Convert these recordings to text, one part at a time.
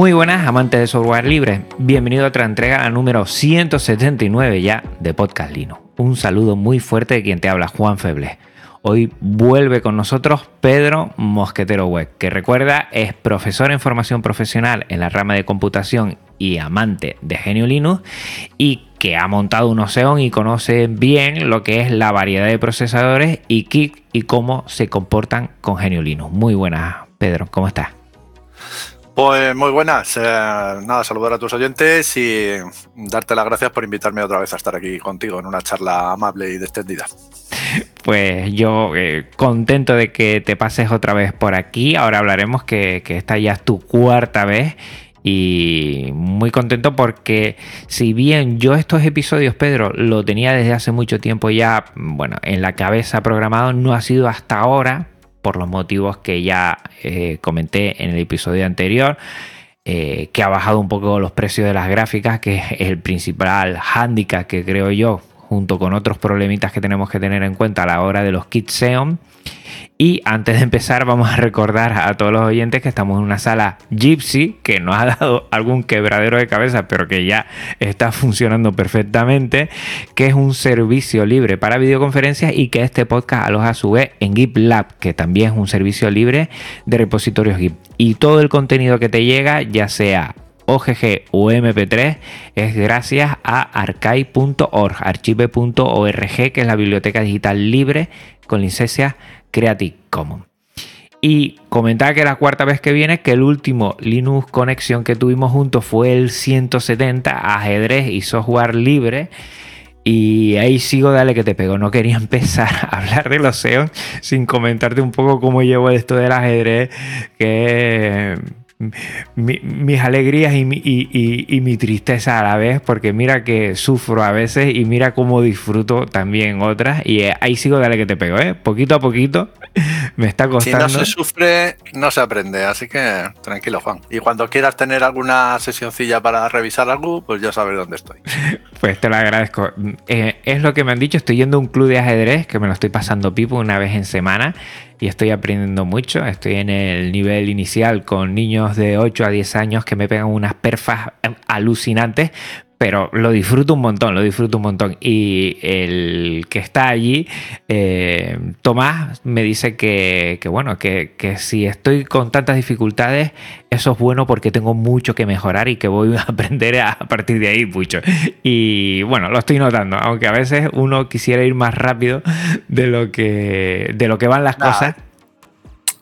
Muy buenas amantes de software libre, bienvenido a otra entrega, la número 179 ya de Podcast Linux. Un saludo muy fuerte de quien te habla, Juan Feble. Hoy vuelve con nosotros Pedro Mosquetero Web, que recuerda es profesor en formación profesional en la rama de computación y amante de Genio Linux y que ha montado un Ocean y conoce bien lo que es la variedad de procesadores y kit y cómo se comportan con Genio Linux. Muy buenas, Pedro, ¿cómo estás? Pues muy buenas. Eh, nada, saludar a tus oyentes y darte las gracias por invitarme otra vez a estar aquí contigo en una charla amable y distendida. Pues yo eh, contento de que te pases otra vez por aquí. Ahora hablaremos que, que esta ya es tu cuarta vez. Y muy contento porque si bien yo estos episodios, Pedro, lo tenía desde hace mucho tiempo ya, bueno, en la cabeza programado, no ha sido hasta ahora, por los motivos que ya eh, comenté en el episodio anterior. Eh, que ha bajado un poco los precios de las gráficas, que es el principal hándicap que creo yo, junto con otros problemitas que tenemos que tener en cuenta a la hora de los kits Xeon. Y antes de empezar, vamos a recordar a todos los oyentes que estamos en una sala Gypsy, que nos ha dado algún quebradero de cabeza, pero que ya está funcionando perfectamente, que es un servicio libre para videoconferencias y que este podcast aloja a su vez en GitLab, que también es un servicio libre de repositorios Git. Y todo el contenido que te llega, ya sea OGG o MP3 es gracias a archive.org, archive.org, que es la biblioteca digital libre con licencia Creative Commons. Y comentaba que la cuarta vez que viene, que el último Linux Conexión que tuvimos juntos fue el 170, ajedrez y software libre. Y ahí sigo, dale que te pego. No quería empezar a hablar de los SEO sin comentarte un poco cómo llevo esto del ajedrez, que mis alegrías y mi, tristeza a la vez, porque mira que sufro a veces y mira cómo disfruto también otras. Y eh, ahí sigo, dale que te pego, ¿eh? Poquito a poquito me está costando. Si no se sufre, no se aprende, así que tranquilo, Juan. Y cuando quieras tener alguna sesioncilla para revisar algo, pues ya sabes dónde estoy. Pues te lo agradezco. Eh, es lo que me han dicho, estoy yendo a un club de ajedrez que me lo estoy pasando pipo una vez en semana y estoy aprendiendo mucho. Estoy en el nivel inicial con niños de 8 a 10 años que me pegan unas perfas alucinantes, pero lo disfruto un montón, lo disfruto un montón. Y el que está allí, eh, Tomás, me dice que, bueno, que, si estoy con tantas dificultades, eso es bueno porque tengo mucho que mejorar y que voy a aprender a, partir de ahí mucho. Y bueno, lo estoy notando, aunque a veces uno quisiera ir más rápido de lo que, de lo que van las cosas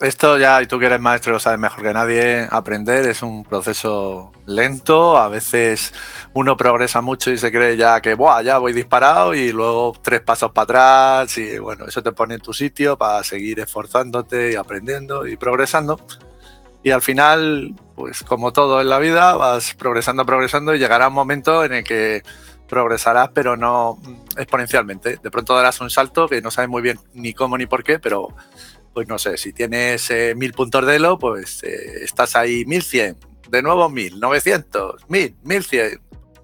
esto ya, y tú que eres maestro lo sabes mejor que nadie, aprender es un proceso lento, a veces uno progresa mucho y se cree ya que, Buah, ya voy disparado y luego tres pasos para atrás y bueno, eso te pone en tu sitio para seguir esforzándote y aprendiendo y progresando. Y al final, pues como todo en la vida, vas progresando, progresando y llegará un momento en el que progresarás, pero no exponencialmente. De pronto darás un salto que no sabes muy bien ni cómo ni por qué, pero pues no sé, si tienes eh, mil puntos de Elo, pues eh, estás ahí 1100, de nuevo 1000, 900, 1000, 1100,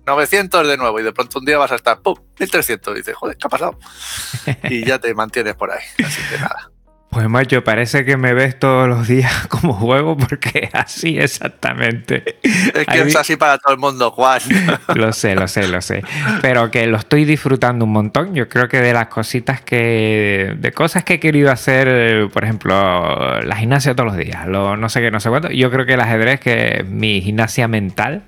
900 de nuevo y de pronto un día vas a estar, ¡pum!, 1300. Y dices, joder, ¿qué ha pasado? Y ya te mantienes por ahí. Así que nada. Pues macho, parece que me ves todos los días como juego porque así exactamente. Es que es así para todo el mundo, Juan. Lo sé, lo sé, lo sé. Pero que lo estoy disfrutando un montón. Yo creo que de las cositas que. de cosas que he querido hacer, por ejemplo, la gimnasia todos los días, lo, no sé qué, no sé cuánto. Yo creo que el ajedrez, que es mi gimnasia mental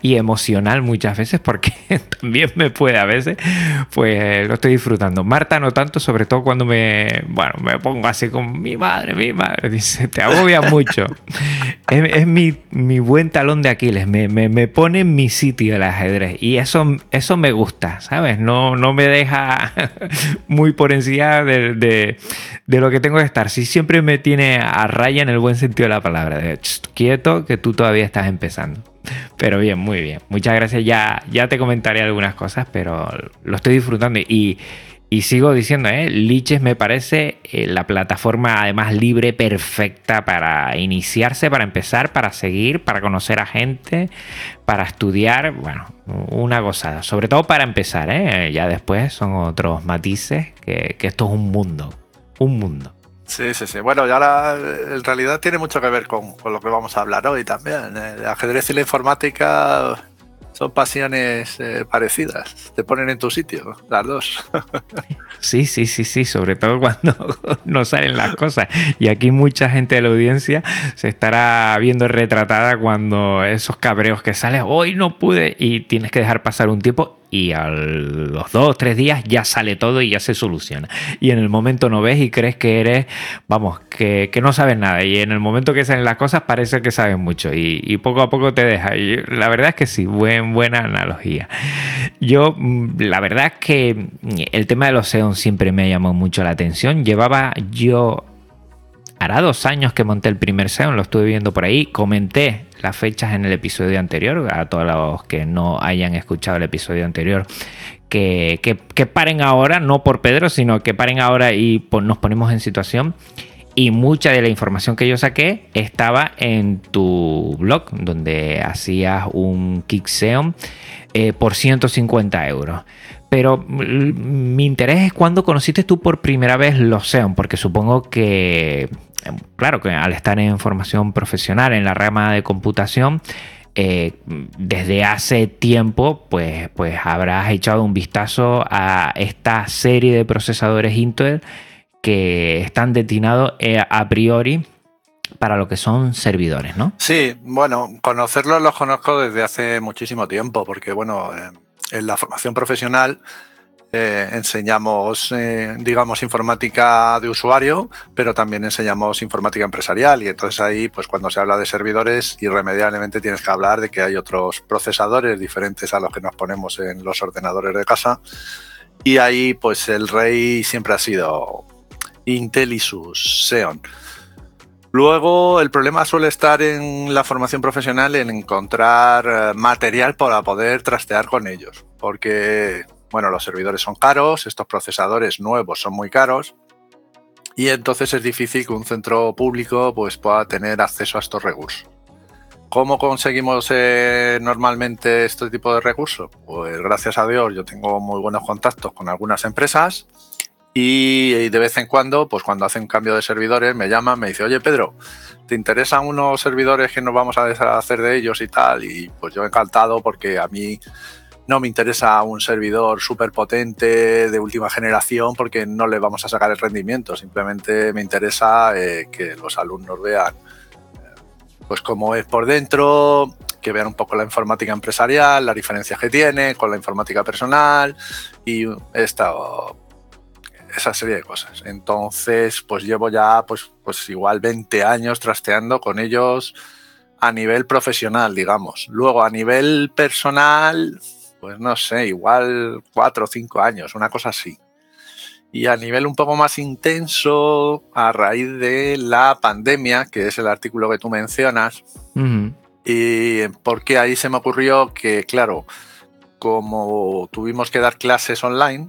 y emocional muchas veces, porque también me puede a veces, pues lo estoy disfrutando. Marta no tanto, sobre todo cuando me. bueno, me pongo así así como mi madre, mi madre. Dice, te agobia mucho. es, mi, buen talón de Aquiles. Me, me, pone en mi sitio el ajedrez. Y eso, eso me gusta, ¿sabes? No, no me deja muy por encima de, de, lo que tengo que estar. Sí, siempre me tiene a raya en el buen sentido de la palabra. De, quieto, que tú todavía estás empezando. Pero bien, muy bien. Muchas gracias. Ya, ya te comentaré algunas cosas, pero lo estoy disfrutando. Y, y sigo diciendo, ¿eh? Liches me parece eh, la plataforma además libre perfecta para iniciarse, para empezar, para seguir, para conocer a gente, para estudiar. Bueno, una gozada. Sobre todo para empezar, ¿eh? Ya después son otros matices que, esto es un mundo. Un mundo. Sí, sí, sí. Bueno, ya la, en realidad tiene mucho que ver con, con, lo que vamos a hablar hoy también. El ajedrez y la informática son pasiones eh, parecidas. Te ponen en tu sitio, las dos. sí, sí, sí, sí, sobre todo cuando no salen las cosas. Y aquí mucha gente de la audiencia se estará viendo retratada cuando esos cabreos que salen, hoy no pude, y tienes que dejar pasar un tiempo y a los dos o tres días ya sale todo y ya se soluciona. Y en el momento no ves y crees que eres, vamos, que, no sabes nada. Y en el momento que salen las cosas parece que sabes mucho y, poco a poco te deja. Y la verdad es que sí, buen, buena analogía. Yo, mm, la verdad es que el tema de los SEON siempre me llamó mucho la atención. Llevaba yo hará dos años que monté el primer SEO, lo estuve viendo por ahí, comenté las fechas en el episodio anterior, a todos los que no hayan escuchado el episodio anterior, que, paren ahora, no por Pedro, sino que paren ahora y nos ponemos en situación. Y mucha de la información que yo saqué estaba en tu blog, donde hacías un kick SEO eh, por 150 euros. Pero mi interés es cuando conociste tú por primera vez los SEO, porque supongo que claro que al estar en formación profesional en la rama de computación, eh, desde hace tiempo, pues, pues habrás echado un vistazo a esta serie de procesadores Intel que están destinados eh, a priori para lo que son servidores, ¿no? Sí, bueno, conocerlos los conozco desde hace muchísimo tiempo, porque bueno, en la formación profesional eh, enseñamos, eh, digamos, informática de usuario, pero también enseñamos informática empresarial. Y entonces ahí, pues cuando se habla de servidores, irremediablemente tienes que hablar de que hay otros procesadores diferentes a los que nos ponemos en los ordenadores de casa. Y ahí, pues el rey siempre ha sido Intel y sus Xeon. Luego, el problema suele estar en la formación profesional en encontrar eh, material para poder trastear con ellos, porque bueno, los servidores son caros, estos procesadores nuevos son muy caros y entonces es difícil que un centro público pues, pueda tener acceso a estos recursos. ¿Cómo conseguimos eh, normalmente este tipo de recursos? Pues gracias a Dios yo tengo muy buenos contactos con algunas empresas y, de vez en cuando, pues cuando hacen cambio de servidores, me llaman, me dice, oye Pedro, ¿te interesan unos servidores que nos vamos a deshacer de ellos y tal? Y pues yo encantado porque a mí no me interesa un servidor súper potente de última generación porque no le vamos a sacar el rendimiento. Simplemente me interesa eh, que los alumnos vean eh, pues cómo es por dentro, que vean un poco la informática empresarial, las diferencias que tiene con la informática personal y esta, esa serie de cosas. Entonces, pues llevo ya pues, pues igual 20 años trasteando con ellos a nivel profesional, digamos. Luego, a nivel personal, pues no sé, igual cuatro o cinco años, una cosa así. Y a nivel un poco más intenso, a raíz de la pandemia, que es el artículo que tú mencionas, y porque ahí se me ocurrió que, claro, como tuvimos que dar clases online,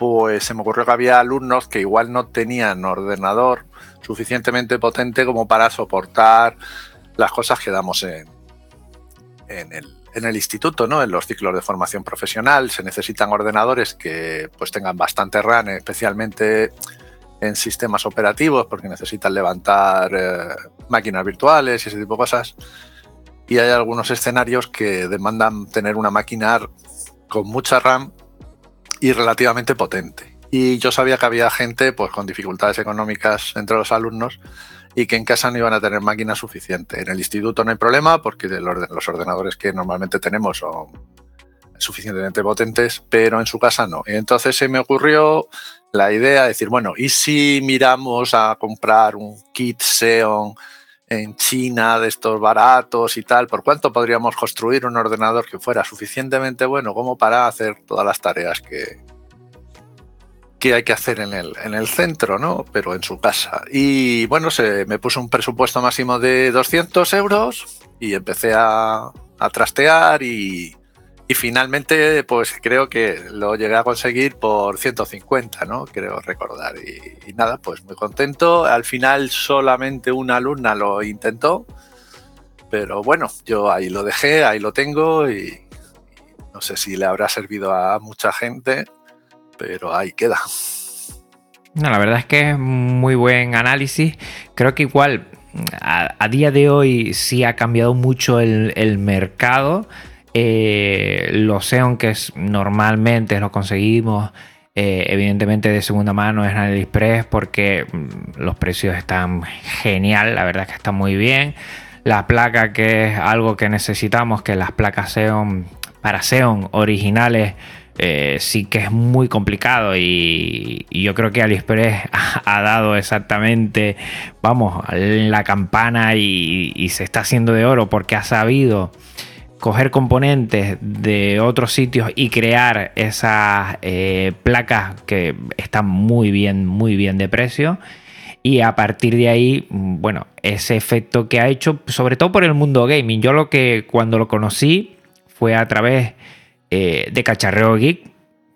pues se me ocurrió que había alumnos que igual no tenían ordenador suficientemente potente como para soportar las cosas que damos en, en el en el instituto, ¿no? En los ciclos de formación profesional se necesitan ordenadores que pues tengan bastante RAM, especialmente en sistemas operativos, porque necesitan levantar eh, máquinas virtuales y ese tipo de cosas. Y hay algunos escenarios que demandan tener una máquina con mucha RAM y relativamente potente. Y yo sabía que había gente pues, con dificultades económicas entre los alumnos y que en casa no iban a tener máquina suficiente. En el instituto no hay problema porque los ordenadores que normalmente tenemos son suficientemente potentes, pero en su casa no. Entonces se me ocurrió la idea de decir, bueno, ¿y si miramos a comprar un kit Xeon en China de estos baratos y tal? ¿Por cuánto podríamos construir un ordenador que fuera suficientemente bueno como para hacer todas las tareas que, que hay que hacer en el, en el centro, ¿no? Pero en su casa. Y bueno, se me puso un presupuesto máximo de 200 euros y empecé a, a trastear y, y finalmente, pues creo que lo llegué a conseguir por 150, ¿no? Creo recordar. Y, nada, pues muy contento. Al final solamente una alumna lo intentó. Pero bueno, yo ahí lo dejé, ahí lo tengo y no sé si le habrá servido a mucha gente pero ahí queda. No, la verdad es que es muy buen análisis. Creo que igual a, día de hoy sí ha cambiado mucho el, mercado. Eh, los Xeon que es, normalmente lo conseguimos eh, evidentemente de segunda mano en AliExpress porque mm, los precios están genial, la verdad es que está muy bien. La placa que es algo que necesitamos, que las placas Xeon para Xeon originales eh, sí que es muy complicado y, yo creo que AliExpress ha, dado exactamente, vamos, la campana y, se está haciendo de oro porque ha sabido coger componentes de otros sitios y crear esas eh, placas que están muy bien, muy bien de precio. Y a partir de ahí, bueno, ese efecto que ha hecho, sobre todo por el mundo gaming. Yo lo que cuando lo conocí fue a través eh, de cacharreo geek.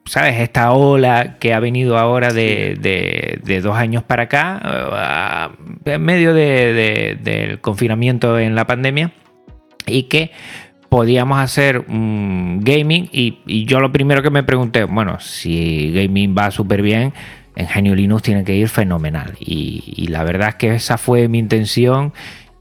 ¿Sabes? Esta ola que ha venido ahora de, dos años para acá, eh, en medio del confinamiento en la pandemia, y que podíamos hacer gaming. Y, yo lo primero que me pregunté, bueno, si gaming va súper bien, en Genio Linux tiene que ir fenomenal. y la verdad es que esa fue mi intención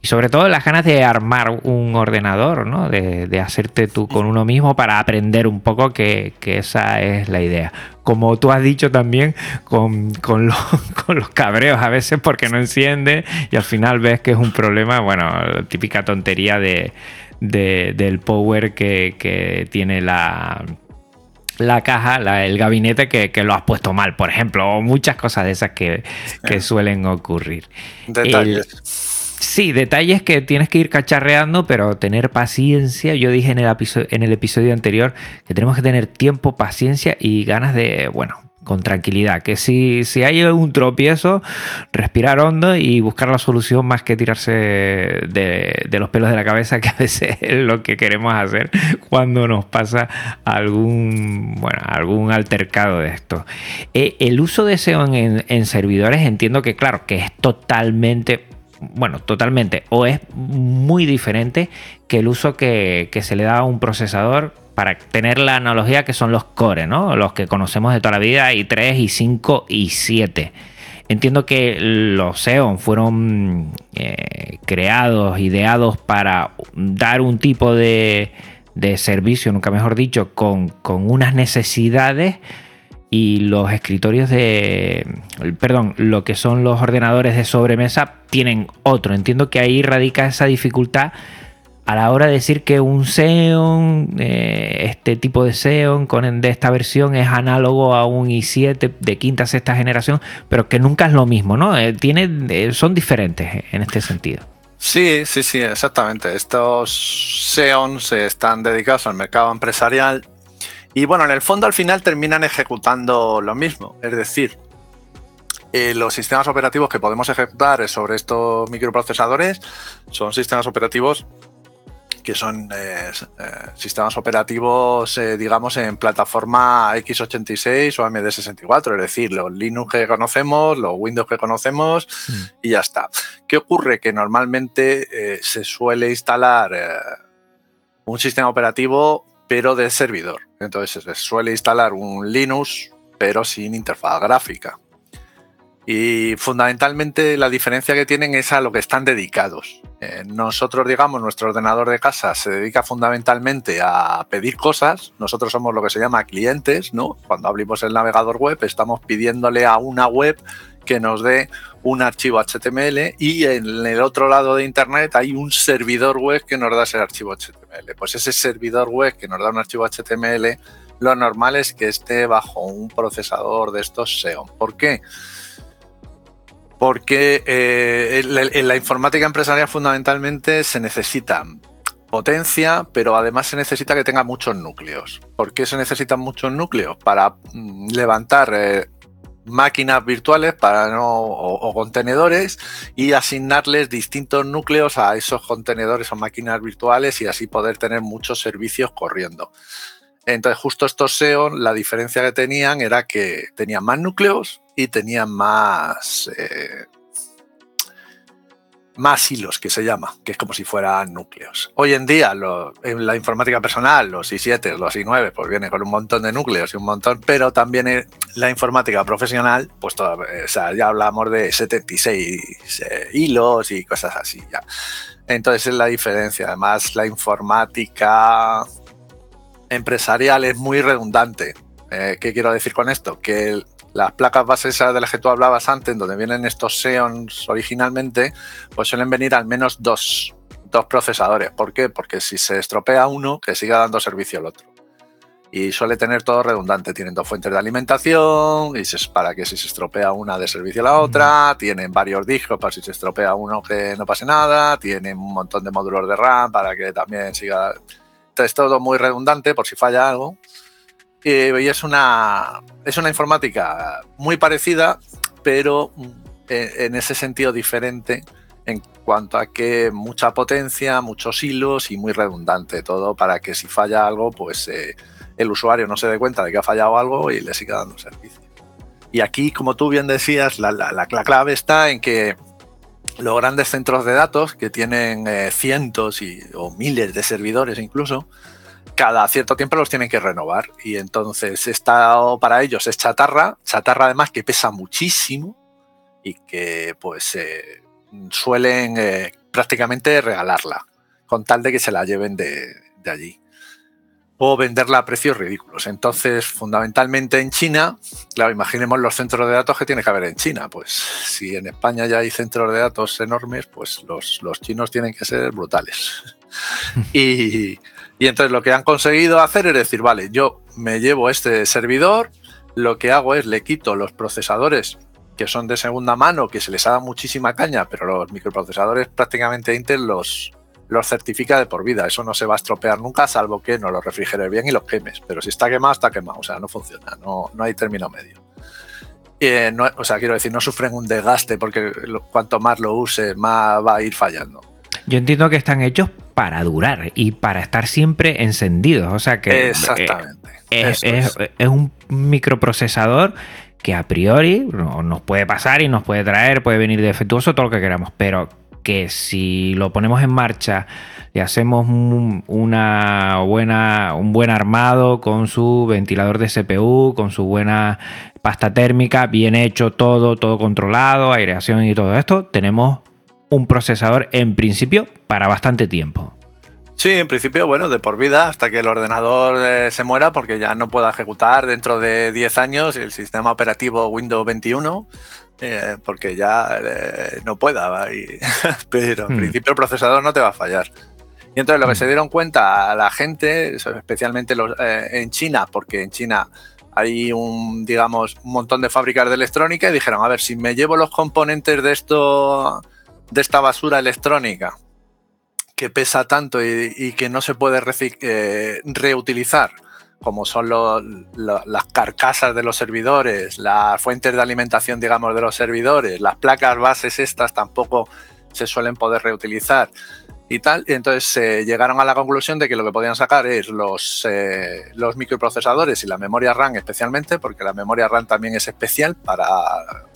y sobre todo las ganas de armar un ordenador, ¿no? De, hacerte tú con uno mismo para aprender un poco que, esa es la idea. Como tú has dicho también, con, los, cabreos a veces porque no enciende y al final ves que es un problema, bueno, típica tontería de, del power que, tiene la, la caja, el gabinete que, lo has puesto mal, por ejemplo, o muchas cosas de esas que, suelen ocurrir. Detalles. Sí, detalles que tienes que ir cacharreando, pero tener paciencia. Yo dije en el, episodio, en el episodio anterior que tenemos que tener tiempo, paciencia y ganas de, bueno, con tranquilidad. Que si, si hay un tropiezo, respirar hondo y buscar la solución más que tirarse de, los pelos de la cabeza, que a veces es lo que queremos hacer cuando nos pasa algún, bueno, algún altercado de esto. Eh, el uso de SEO en, en servidores entiendo que, claro, que es totalmente bueno, totalmente, o es muy diferente que el uso que, se le da a un procesador para tener la analogía que son los core, ¿no? Los que conocemos de toda la vida, i3, i5 y 7. Entiendo que los Xeon fueron eh, creados, ideados para dar un tipo de, servicio, nunca mejor dicho, con unas necesidades y los escritorios de, perdón, lo que son los ordenadores de sobremesa tienen otro. Entiendo que ahí radica esa dificultad a la hora de decir que un Xeon, eh, este tipo de Xeon con, de esta versión es análogo a un i7 de quinta, sexta generación, pero que nunca es lo mismo, ¿no? Eh, eh, son diferentes en este sentido. Sí, sí, sí, exactamente. Estos Xeons están dedicados al mercado empresarial y bueno, en el fondo al final terminan ejecutando lo mismo. Es decir, eh, los sistemas operativos que podemos ejecutar sobre estos microprocesadores son sistemas operativos que son eh, eh, sistemas operativos, digamos, en plataforma x86 o AMD64, es decir, los Linux que conocemos, los Windows que conocemos mm. y ya está. ¿Qué ocurre? Que normalmente se suele instalar un sistema operativo pero de servidor. Entonces se suele instalar un Linux, pero sin interfaz gráfica. Y fundamentalmente la diferencia que tienen es a lo que están dedicados. Eh, nosotros, digamos, nuestro ordenador de casa se dedica fundamentalmente a pedir cosas. Nosotros somos lo que se llama clientes, ¿no? Cuando abrimos el navegador web, estamos pidiéndole a una web que nos dé un archivo HTML y en el otro lado de Internet hay un servidor web que nos da ese archivo HTML. Pues ese servidor web que nos da un archivo HTML, lo normal es que esté bajo un procesador de estos SEO. ¿Por qué? Eh, en, la, informática empresarial fundamentalmente se necesita potencia, pero además se necesita que tenga muchos núcleos. ¿Por qué se necesitan muchos núcleos? Para mm, levantar eh, máquinas virtuales para no, o, contenedores y asignarles distintos núcleos a esos contenedores o máquinas virtuales y así poder tener muchos servicios corriendo. Entonces, justo estos SEO, la diferencia que tenían era que tenían más núcleos y tenían más eh, más hilos, que se llama, que es como si fueran núcleos. Hoy en día, en la informática personal, los i7, los i9, pues vienen con un montón de núcleos y un montón, pero también en la informática profesional, pues o sea, ya hablamos de 76 eh, hilos y cosas así. Ya. Entonces es la diferencia. Además, la informática empresarial es muy redundante. Eh, ¿Qué quiero decir con esto? Que las placas bases de las que tú hablabas antes, donde vienen estos Xeons originalmente, pues suelen venir al menos dos, dos procesadores. ¿Por qué? Porque si se estropea uno, que siga dando servicio al otro. Y suele tener todo redundante. Tienen dos fuentes de alimentación, y para que si se estropea una de servicio a la otra. Tienen varios discos para si se estropea uno que no pase nada. Tienen un montón de módulos de RAM para que también siga. Entonces, todo muy redundante por si falla algo y es una, es una informática muy parecida, pero en ese sentido diferente en cuanto a que mucha potencia, muchos hilos y muy redundante todo para que si falla algo, pues eh, el usuario no se dé cuenta de que ha fallado algo y le siga dando servicio. Y aquí, como tú bien decías, la, la, clave está en que los grandes centros de datos, que tienen eh, cientos y, o miles de servidores incluso, cada cierto tiempo los tienen que renovar. Y entonces está para ellos es chatarra, chatarra además que pesa muchísimo y que pues eh, suelen eh, prácticamente regalarla con tal de que se la lleven de, allí o venderla a precios ridículos. Entonces, fundamentalmente en China, claro, imaginemos los centros de datos que tiene que haber en China. Pues si en España ya hay centros de datos enormes, pues los, los chinos tienen que ser brutales. y, y entonces lo que han conseguido hacer es decir, vale, yo me llevo este servidor, lo que hago es le quito los procesadores que son de segunda mano, que se les ha dado muchísima caña, pero los microprocesadores prácticamente Intel los, los certifica de por vida. Eso no se va a estropear nunca, salvo que no los refrigeres bien y los quemes. Pero si está quemado, está quemado. O sea, no funciona, no, no hay término medio. Eh, o sea, quiero decir, no sufren un desgaste porque cuanto más lo use, más va a ir fallando. Yo entiendo que están hechos para durar y para estar siempre encendidos. O sea que Exactamente. es, un microprocesador que a priori nos puede pasar y nos puede traer, puede venir defectuoso, todo lo que queramos, pero que si lo ponemos en marcha y hacemos una buena, un buen armado con su ventilador de CPU, con su buena pasta térmica, bien hecho todo, todo controlado, aireación y todo esto, tenemos un procesador en principio para bastante tiempo. Sí, en principio, bueno, de por vida hasta que el ordenador eh, se muera porque ya no pueda ejecutar dentro de 10 años el sistema operativo Windows 21 eh, porque ya eh, no pueda. pero en hmm. principio el procesador no te va a fallar. Y entonces lo que hmm. se dieron cuenta a la gente, especialmente los, en China, porque en China hay un, digamos, un montón de fábricas de electrónica y dijeron, a ver, si me llevo los componentes de esto de esta basura electrónica que pesa tanto y, que no se puede eh, reutilizar, como son las carcasas de los servidores, las fuentes de alimentación, digamos, de los servidores, las placas bases estas tampoco se suelen poder reutilizar y tal. Y entonces eh, llegaron a la conclusión de que lo que podían sacar es los, eh, microprocesadores y la memoria RAM especialmente, porque la memoria RAM también es especial para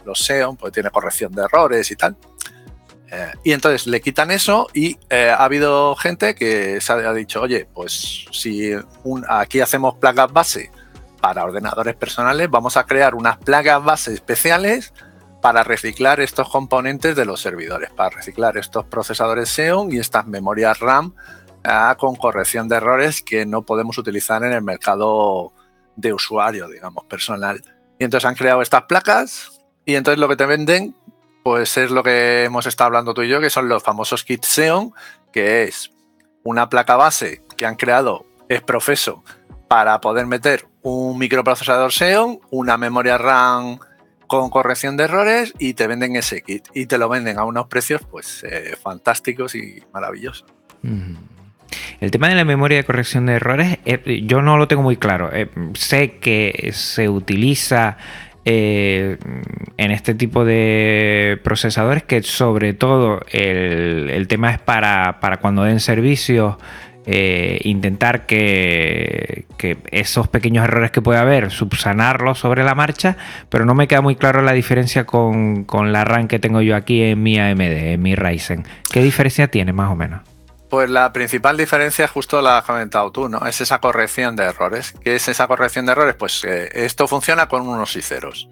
los Xeon, porque tiene corrección de errores y tal. Eh, y entonces le quitan eso y eh, ha habido gente que se ha dicho, oye, pues si aquí hacemos placas base para ordenadores personales, vamos a crear unas placas base especiales para reciclar estos componentes de los servidores, para reciclar estos procesadores Xeon y estas memorias RAM ah, con corrección de errores que no podemos utilizar en el mercado de usuario, digamos, personal. Y entonces han creado estas placas Y entonces lo que te venden, pues es lo que hemos estado hablando tú y yo, que son los famosos kits Xeon, que es una placa base que han creado es profeso para poder meter un microprocesador Xeon, una memoria RAM con corrección de errores y te venden ese kit. Y te lo venden a unos precios pues eh, fantásticos y maravillosos. El tema de la memoria de corrección de errores, eh, yo no lo tengo muy claro. Eh, sé que se utiliza en este tipo de procesadores que sobre todo el, tema es para, para cuando den servicio eh, intentar que, esos pequeños errores que puede haber, subsanarlos sobre la marcha, pero no me queda muy claro la diferencia con, la RAM que tengo yo aquí en mi AMD, en mi Ryzen. ¿Qué diferencia tiene más o menos? Pues la principal diferencia, justo la has comentado tú, ¿no? Es esa corrección de errores. ¿Qué es esa corrección de errores? Pues esto funciona con unos y ceros.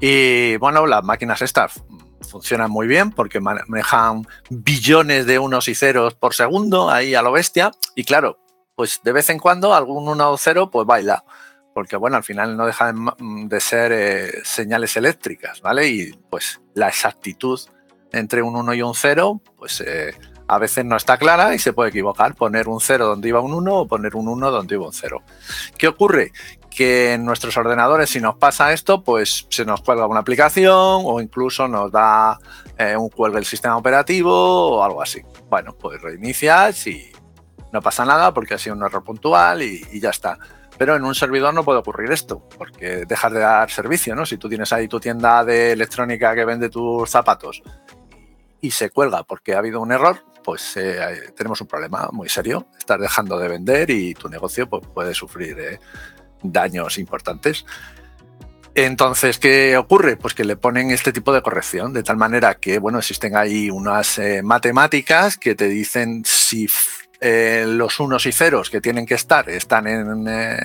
Y bueno, las máquinas estas funcionan muy bien porque manejan billones de unos y ceros por segundo ahí a lo bestia. Y claro, pues de vez en cuando algún uno o cero pues baila. Porque bueno, al final no dejan de ser eh, señales eléctricas, ¿vale? Y pues la exactitud entre un 1 y un 0, pues eh, a veces no está clara y se puede equivocar. Poner un 0 donde iba un 1 o poner un 1 donde iba un 0. ¿Qué ocurre? que en nuestros ordenadores, si nos pasa esto, pues se nos cuelga una aplicación o incluso nos da eh, un cuelgue el sistema operativo o algo así. Bueno, pues reinicias y no pasa nada porque ha sido un error puntual y, ya está. Pero en un servidor no puede ocurrir esto, porque dejas de dar servicio, ¿no? Si tú tienes ahí tu tienda de electrónica que vende tus zapatos y se cuelga porque ha habido un error, pues eh, tenemos un problema muy serio. Estás dejando de vender y tu negocio pues, puede sufrir eh, daños importantes. Entonces, ¿qué ocurre? Pues que le ponen este tipo de corrección, de tal manera que, bueno, existen ahí unas eh, matemáticas que te dicen si eh, los unos y ceros que tienen que estar están eh,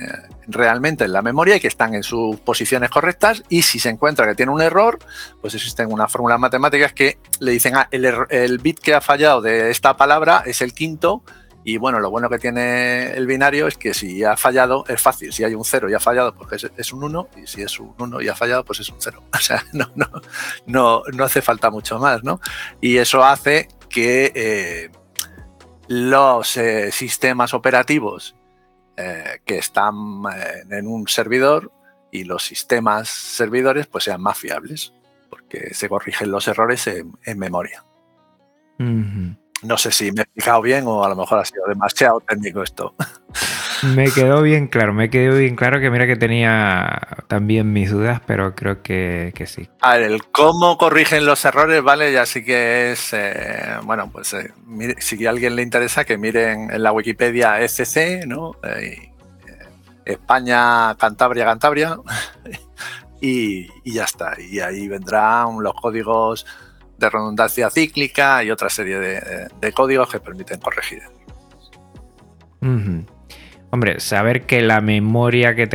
realmente en la memoria y que están en sus posiciones correctas y si se encuentra que tiene un error, pues existen unas fórmulas matemáticas que le dicen, ah, el, bit que ha fallado de esta palabra es el quinto y bueno, lo bueno que tiene el binario es que si ha fallado es fácil. Si hay un 0 y ha fallado, pues es, un 1. Y si es un 1 y ha fallado, pues es un 0. O sea, no, no, no, no hace falta mucho más, ¿no? Y eso hace que eh, los eh, sistemas operativos eh, que están en un servidor y los sistemas servidores pues sean más fiables, porque se corrigen los errores en, memoria. No sé si me he fijado bien o a lo mejor ha sido demasiado técnico esto. Me quedó bien claro, me quedó bien claro que mira que tenía también mis dudas, pero creo que, sí. A ver, el cómo corrigen los errores, ¿vale? Ya sí que es, eh, bueno, pues eh, si a alguien le interesa que miren en la Wikipedia SC, ¿no? Eh, España, Cantabria, Cantabria, y, y ya está. Y ahí vendrán los códigos de redundancia cíclica y otra serie de, códigos que permiten corregir. Hombre, saber que la memoria que,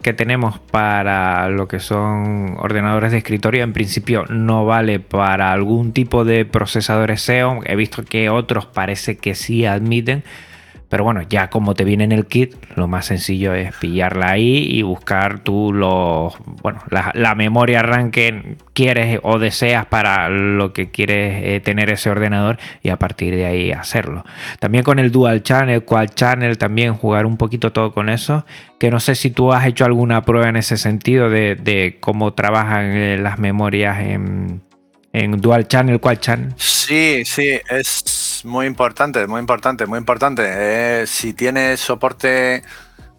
que, tenemos para lo que son ordenadores de escritorio en principio no vale para algún tipo de procesadores Xeon. He visto que otros parece que sí admiten. Pero bueno, ya como te viene en el kit, lo más sencillo es pillarla ahí y buscar tú los, bueno, la, memoria RAM que quieres o deseas para lo que quieres eh, tener ese ordenador y a partir de ahí hacerlo. También con el Dual Channel, Quad Channel, también jugar un poquito todo con eso. Que no sé si tú has hecho alguna prueba en ese sentido de, cómo trabajan eh, las memorias en, en Dual Channel, Quad Channel. Sí, sí, es muy importante, muy importante, muy importante. Eh, si tienes soporte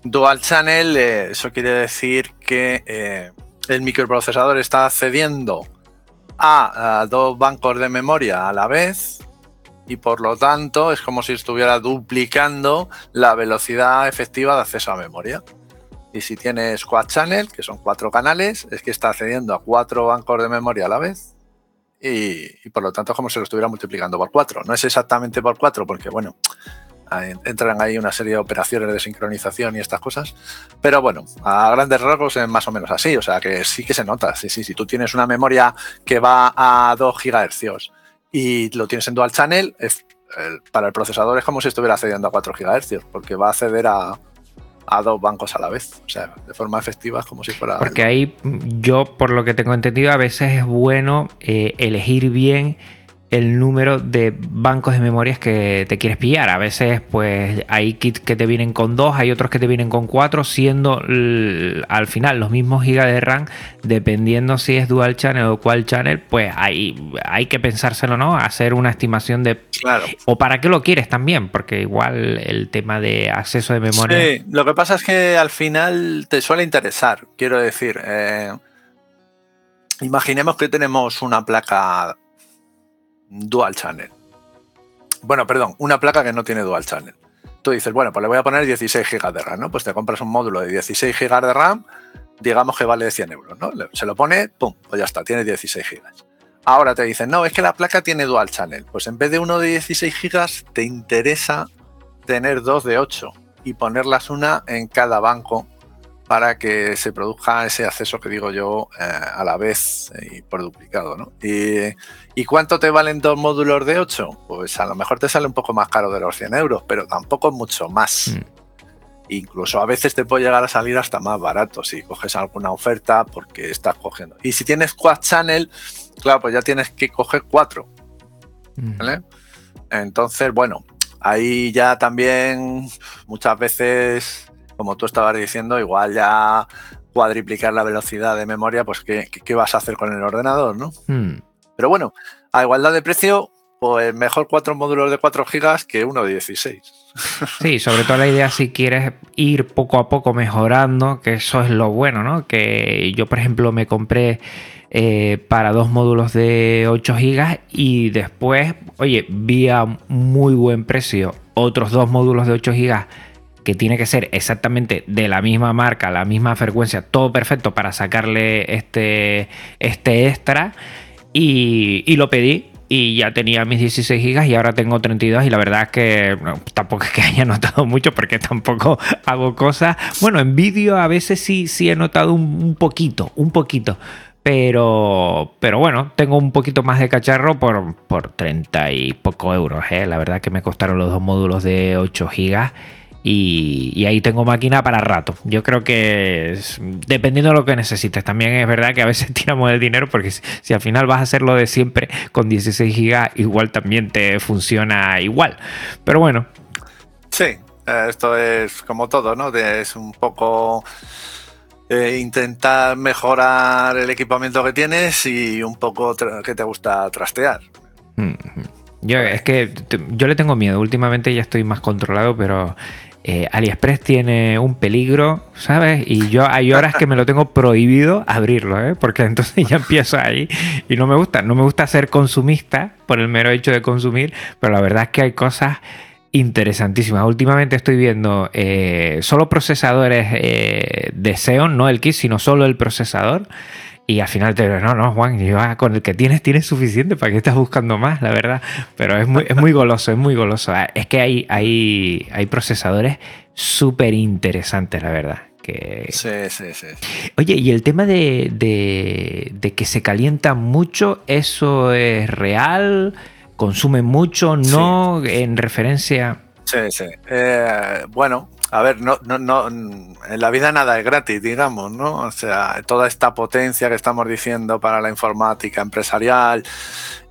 dual channel, eh, eso quiere decir que eh, el microprocesador está accediendo a, dos bancos de memoria a la vez y por lo tanto es como si estuviera duplicando la velocidad efectiva de acceso a memoria. Y si tienes quad channel, que son cuatro canales, es que está accediendo a cuatro bancos de memoria a la vez y, por lo tanto es como si lo estuviera multiplicando por 4. No es exactamente por 4 porque, bueno, entran ahí una serie de operaciones de sincronización y estas cosas, pero bueno, a grandes rasgos es más o menos así, o sea que sí que se nota, sí, sí, si tú tienes una memoria que va a 2 GHz y lo tienes en dual channel, para el procesador es como si estuviera accediendo a 4 GHz, porque va a acceder a, a dos bancos a la vez. O sea, de forma efectiva, como si fuera. Porque ahí, yo, por lo que tengo entendido, a veces es bueno eh, elegir bien el número de bancos de memorias que te quieres pillar. A veces, pues hay kits que te vienen con dos, hay otros que te vienen con cuatro, siendo al final los mismos gigas de RAM, dependiendo si es dual channel o cual channel, pues hay, hay que pensárselo, ¿no? Hacer una estimación de. Claro. O para qué lo quieres también, porque igual el tema de acceso de memoria. Sí, lo que pasa es que al final te suele interesar. Quiero decir, eh, imaginemos que tenemos una placa dual channel. Bueno, perdón, una placa que no tiene dual channel. Tú dices, bueno, pues le voy a poner 16 GB de RAM, ¿no? Pues te compras un módulo de 16 GB de RAM, digamos que vale 100 euros, ¿no? Se lo pone, pum, pues ya está, tiene 16 GB. Ahora te dicen, no, es que la placa tiene dual channel. Pues en vez de uno de 16 GB, te interesa tener dos de 8 y ponerlas una en cada banco para que se produzca ese acceso que digo yo eh, a la vez y por duplicado. ¿no? Y, cuánto te valen dos módulos de 8? Pues a lo mejor te sale un poco más caro de los 100 euros, pero tampoco mucho más. Mm. Incluso a veces te puede llegar a salir hasta más barato si coges alguna oferta porque estás cogiendo. Y si tienes quad channel, claro, pues ya tienes que coger cuatro. Mm. Entonces, bueno, ahí ya también muchas veces como tú estabas diciendo, igual ya cuadriplicar la velocidad de memoria, pues ¿qué, vas a hacer con el ordenador, no? Hmm. Pero bueno, a igualdad de precio, pues mejor cuatro módulos de 4 gigas que uno de 16. Sí, sobre todo la idea si quieres ir poco a poco mejorando, que eso es lo bueno, ¿no? Que yo, por ejemplo, me compré eh, para dos módulos de 8 gigas y después, oye, vi a muy buen precio otros dos módulos de 8 gigas que tiene que ser exactamente de la misma marca, la misma frecuencia, todo perfecto para sacarle este, este extra. Y, lo pedí y ya tenía mis 16 gigas y ahora tengo 32 y la verdad es que tampoco es que haya notado mucho porque tampoco hago cosas. Bueno, en vídeo a veces sí, sí he notado un, poquito, un poquito. Pero, pero bueno, tengo un poquito más de cacharro por, por 30 y poco euros. ¿eh? La verdad que me costaron los dos módulos de 8 gigas y, ahí tengo máquina para rato. Yo creo que dependiendo de lo que necesites, también es verdad que a veces tiramos el dinero porque si, al final vas a hacer lo de siempre con 16 gigas, igual también te funciona igual. Pero bueno. Sí, eh, esto es como todo, ¿no? Es un poco eh, intentar mejorar el equipamiento que tienes y un poco que te gusta trastear. Mm, yo es que yo le tengo miedo. Últimamente ya estoy más controlado, pero eh, AliExpress tiene un peligro, ¿sabes? Y yo hay horas que me lo tengo prohibido abrirlo, ¿eh? Porque entonces ya empiezo ahí y no me gusta. No me gusta ser consumista por el mero hecho de consumir, pero la verdad es que hay cosas interesantísimas. Últimamente estoy viendo eh, solo procesadores eh, de Xeon, no el kit, sino solo el procesador. Y al final te digo, no, no, Juan, ah, con el que tienes tienes suficiente, ¿para qué estás buscando más? La verdad. Pero es muy, es muy goloso, es muy goloso. Ah, es que hay, hay, hay procesadores súper interesantes, la verdad. Que... Sí, sí, sí. Oye, y el tema de, de, que se calienta mucho, ¿eso es real? ¿Consume mucho? ¿No? En referencia... Sí, sí. Eh, bueno, a ver, no, no, no, en la vida nada es gratis, digamos, ¿no? O sea, toda esta potencia que estamos diciendo para la informática empresarial,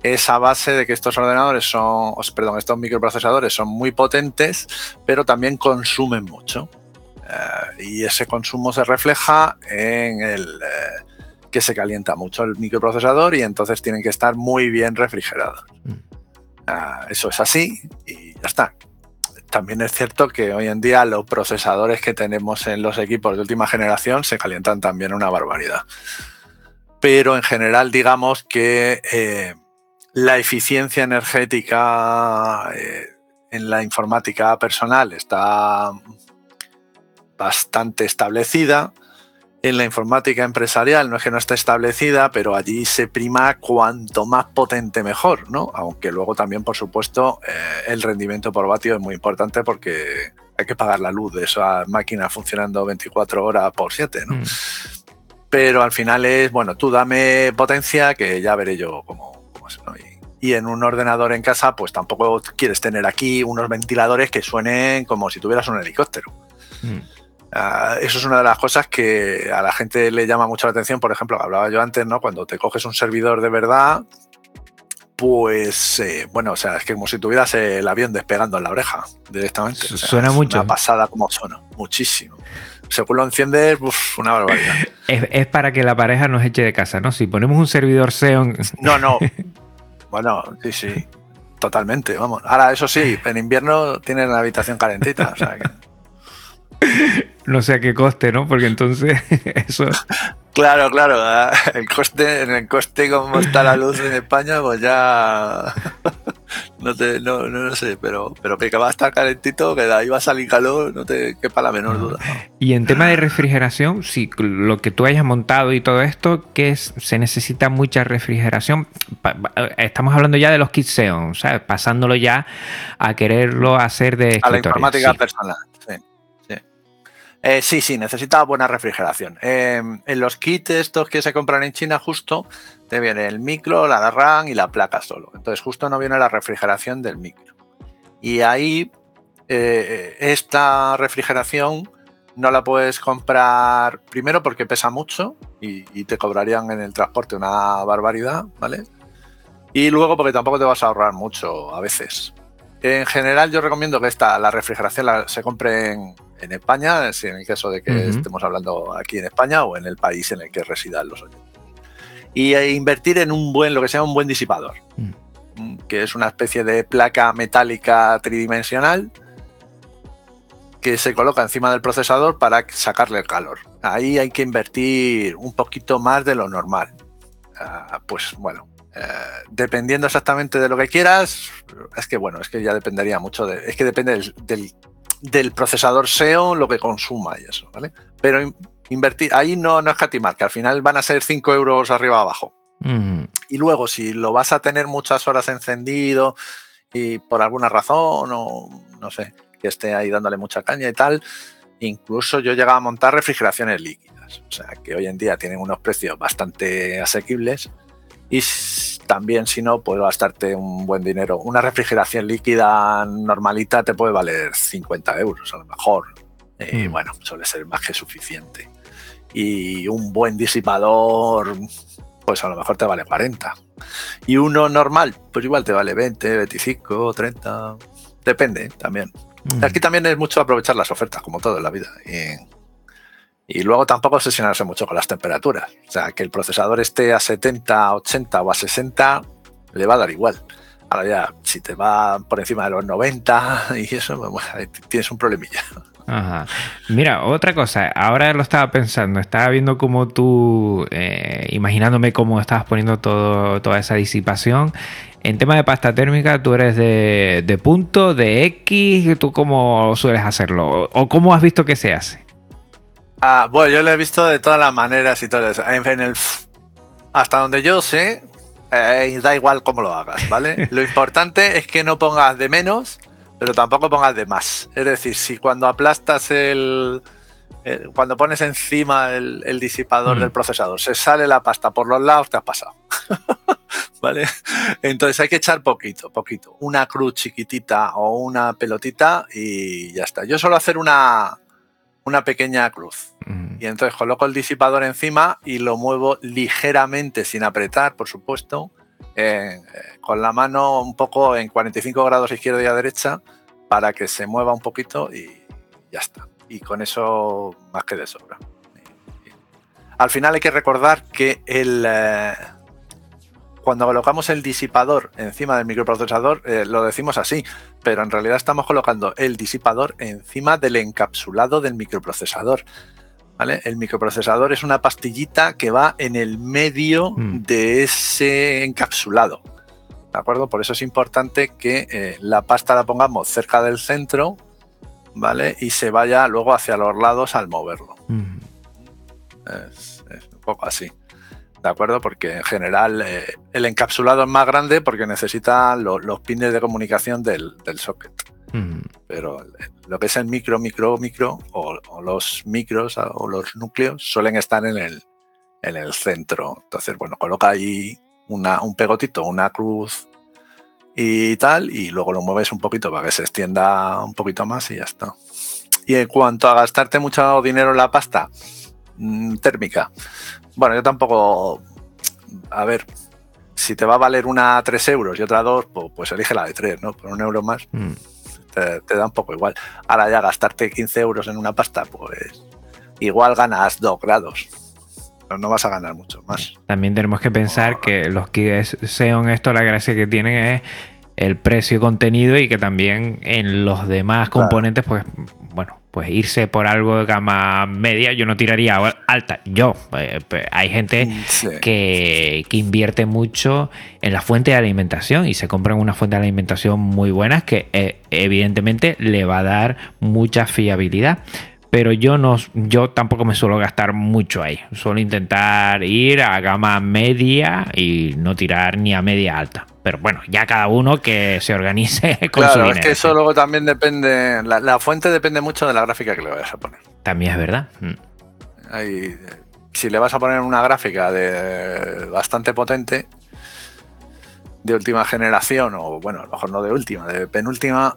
esa base de que estos ordenadores son, perdón, estos microprocesadores son muy potentes, pero también consumen mucho. Eh, y ese consumo se refleja en el eh, que se calienta mucho el microprocesador y entonces tienen que estar muy bien refrigerados. Mm. Eh, eso es así y ya está también es cierto que hoy en día los procesadores que tenemos en los equipos de última generación se calientan también una barbaridad. Pero en general digamos que eh, la eficiencia energética eh, en la informática personal está bastante establecida en la informática empresarial no es que no esté establecida, pero allí se prima cuanto más potente mejor, ¿no? Aunque luego también, por supuesto, eh, el rendimiento por vatio es muy importante porque hay que pagar la luz de esa máquina funcionando 24 horas por 7, ¿no? Mm. Pero al final es, bueno, tú dame potencia que ya veré yo cómo, es, ¿no? y, en un ordenador en casa, pues tampoco quieres tener aquí unos ventiladores que suenen como si tuvieras un helicóptero. Mm. Ah, eso es una de las cosas que a la gente le llama mucho la atención. Por ejemplo, hablaba yo antes, ¿no? Cuando te coges un servidor de verdad, pues eh, bueno, o sea, es que como si tuvieras el avión despegando en la oreja directamente. suena mucho. Una pasada como suena, muchísimo. Según lo enciendes, una barbaridad. Es, para que la pareja nos eche de casa, ¿no? Si ponemos un servidor Xeon. No, no. bueno, sí, sí. Totalmente, vamos. Ahora, eso sí, en invierno tienen la habitación calentita. O sea que... No sé a qué coste, ¿no? Porque entonces eso. Claro, claro. Ah, el coste, en el coste como está la luz en España, pues ya no te, no, no, sé, pero, pero que va a estar calentito, que de ahí va a salir calor, no te quepa la menor duda. Y en tema de refrigeración, si lo que tú hayas montado y todo esto, que es, se necesita mucha refrigeración. Estamos hablando ya de los kits Xeon, ¿sabes? Pasándolo ya a quererlo hacer de A la informática personal. Eh, sí, sí, necesita buena refrigeración. Em, en los kits estos que se compran en China justo te viene el micro, la RAM y la placa solo. Entonces justo no viene la refrigeración del micro. Y ahí eh, esta refrigeración no la puedes comprar primero porque pesa mucho y, y, te cobrarían en el transporte una barbaridad, ¿vale? Y luego porque tampoco te vas a ahorrar mucho a veces. En general yo recomiendo que esta, la refrigeración la, se compre en, en España, en el caso de que estemos hablando aquí en España o en el país en el que residan los oyentes. Y e invertir en un buen, lo que sea un buen disipador, mm. Mm, que es una especie de placa metálica tridimensional que se coloca encima del procesador para sacarle el calor. Ahí hay que invertir un poquito más de lo normal. Ah, pues bueno, eh, dependiendo exactamente de lo que quieras, es que bueno, es que ya dependería mucho de, es que depende del del procesador SEO lo que consuma y eso, ¿vale? Pero invertir, ahí no, no es catimar, que al final van a ser 5 euros arriba abajo. Y luego, si lo vas a tener muchas horas encendido y por alguna razón o no sé, que esté ahí dándole mucha caña y tal, incluso yo llegaba a montar refrigeraciones líquidas. O sea, que hoy en día tienen unos precios bastante asequibles y también, si no, puedo gastarte un buen dinero. Una refrigeración líquida normalita te puede valer 50 euros a lo mejor. Y mm. bueno, suele ser más que suficiente. Y un buen disipador, pues a lo mejor te vale 40. Y uno normal, pues igual te vale 20, 25, 30. Depende también. Mm. Aquí también es mucho aprovechar las ofertas, como todo en la vida. Y y luego tampoco obsesionarse mucho con las temperaturas. O sea, que el procesador esté a 70, 80 o a 60, le va a dar igual. Ahora ya, si te va por encima de los 90 y eso, tienes un problemilla. Ajá. Mira, otra cosa, ahora lo estaba pensando, estaba viendo cómo tú, eh, imaginándome cómo estabas poniendo todo, toda esa disipación. En tema de pasta térmica, tú eres de, de punto, de X, ¿tú cómo sueles hacerlo? ¿O cómo has visto que se hace? Ah, bueno, yo lo he visto de todas las maneras y todo eso. En, el, hasta donde yo sé, eh, da igual cómo lo hagas, ¿vale? lo importante es que no pongas de menos, pero tampoco pongas de más. Es decir, si cuando aplastas el. cuando pones encima el, disipador mm. del procesador, se sale la pasta por los lados, te has pasado. ¿Vale? Entonces hay que echar poquito, poquito. Una cruz chiquitita o una pelotita y ya está. Yo suelo hacer una, una pequeña cruz. Y entonces coloco el disipador encima y lo muevo ligeramente, sin apretar, por supuesto, eh, con la mano un poco en 45 grados izquierda y a derecha para que se mueva un poquito y ya está. Y con eso más que de sobra. Al final hay que recordar que el, eh, cuando colocamos el disipador encima del microprocesador, eh, lo decimos así, pero en realidad estamos colocando el disipador encima del encapsulado del microprocesador. ¿vale? El microprocesador es una pastillita que va en el medio mm. de ese encapsulado. ¿De acuerdo? Por eso es importante que eh, la pasta la pongamos cerca del centro, ¿vale? Y se vaya luego hacia los lados al moverlo. Mm. es un poco así. ¿De acuerdo? Porque en general eh, el encapsulado es más grande porque necesita los pines de comunicación del, socket. Pero lo que es el micro, micro, micro, o, los micros o los núcleos suelen estar en el, en el centro. Entonces, bueno, coloca ahí una, un pegotito, una cruz y tal, y luego lo mueves un poquito para que se extienda un poquito más y ya está. Y en cuanto a gastarte mucho dinero en la pasta térmica, bueno, yo tampoco. A ver, si te va a valer una a 3 euros y otra a 2, pues, pues, elige la de 3, ¿no? Por un euro más mm. te, da un poco igual. Ahora ya gastarte 15 euros en una pasta, pues igual ganas 2 grados. Pero no vas a ganar mucho más. También tenemos que pensar que los que sean esto, la gracia que tienen es el precio y contenido y que también en los demás componentes, pues pues irse por algo de gama media, yo no tiraría alta. Yo, eh, pues, hay gente que, invierte mucho en la fuente de alimentación y se compran una fuente de alimentación muy buena que eh, evidentemente le va a dar mucha fiabilidad. Pero yo no, yo tampoco me suelo gastar mucho ahí. Suelo intentar ir a gama media y no tirar ni a media alta. Pero bueno, ya cada uno que se organice con claro, su es que eso luego también depende, la, fuente depende mucho de la gráfica que le vayas a poner. También es verdad. Mm. si le vas a poner una gráfica de bastante potente, de última generación, o bueno, a lo mejor no de última, de penúltima,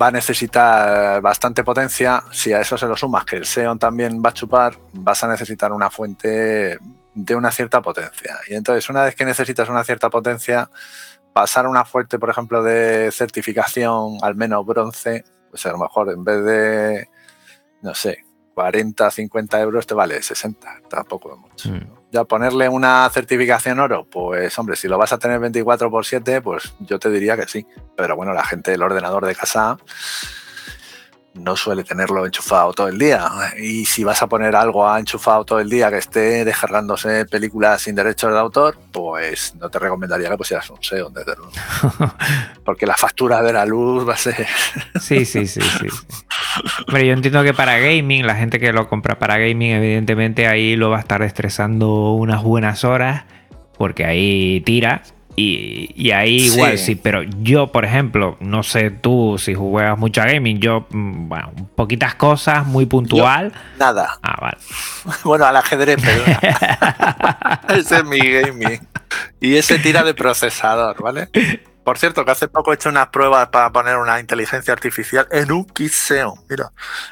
va a necesitar bastante potencia. Si a eso se lo sumas que el Xeon también va a chupar, vas a necesitar una fuente de una cierta potencia. Y entonces, una vez que necesitas una cierta potencia, pasar una fuerte, por ejemplo, de certificación, al menos bronce, pues a lo mejor en vez de, no sé, 40, 50 euros te vale 60, tampoco es mucho. Mm. Ya ponerle una certificación oro, pues hombre, si lo vas a tener 24 por 7, pues yo te diría que sí. Pero bueno, la gente del ordenador de casa no suele tenerlo enchufado todo el día. Y si vas a poner algo a enchufado todo el día que esté descargándose películas sin derechos de autor, pues no te recomendaría que pusieras un SEO, desde luego. Porque la factura de la luz va a ser. sí, sí, sí, sí. Pero yo entiendo que para gaming, la gente que lo compra para gaming, evidentemente ahí lo va a estar estresando unas buenas horas, porque ahí tira y, ahí igual sí, pero yo, por ejemplo, no sé tú si juegas mucho a gaming, yo, mm, bueno, poquitas cosas, muy puntual. nada. Ah, vale. bueno, al ajedrez, pero ese es mi gaming. Y ese tira de procesador, ¿vale? Por cierto, que hace poco he hecho unas pruebas para poner una inteligencia artificial en un kit mira,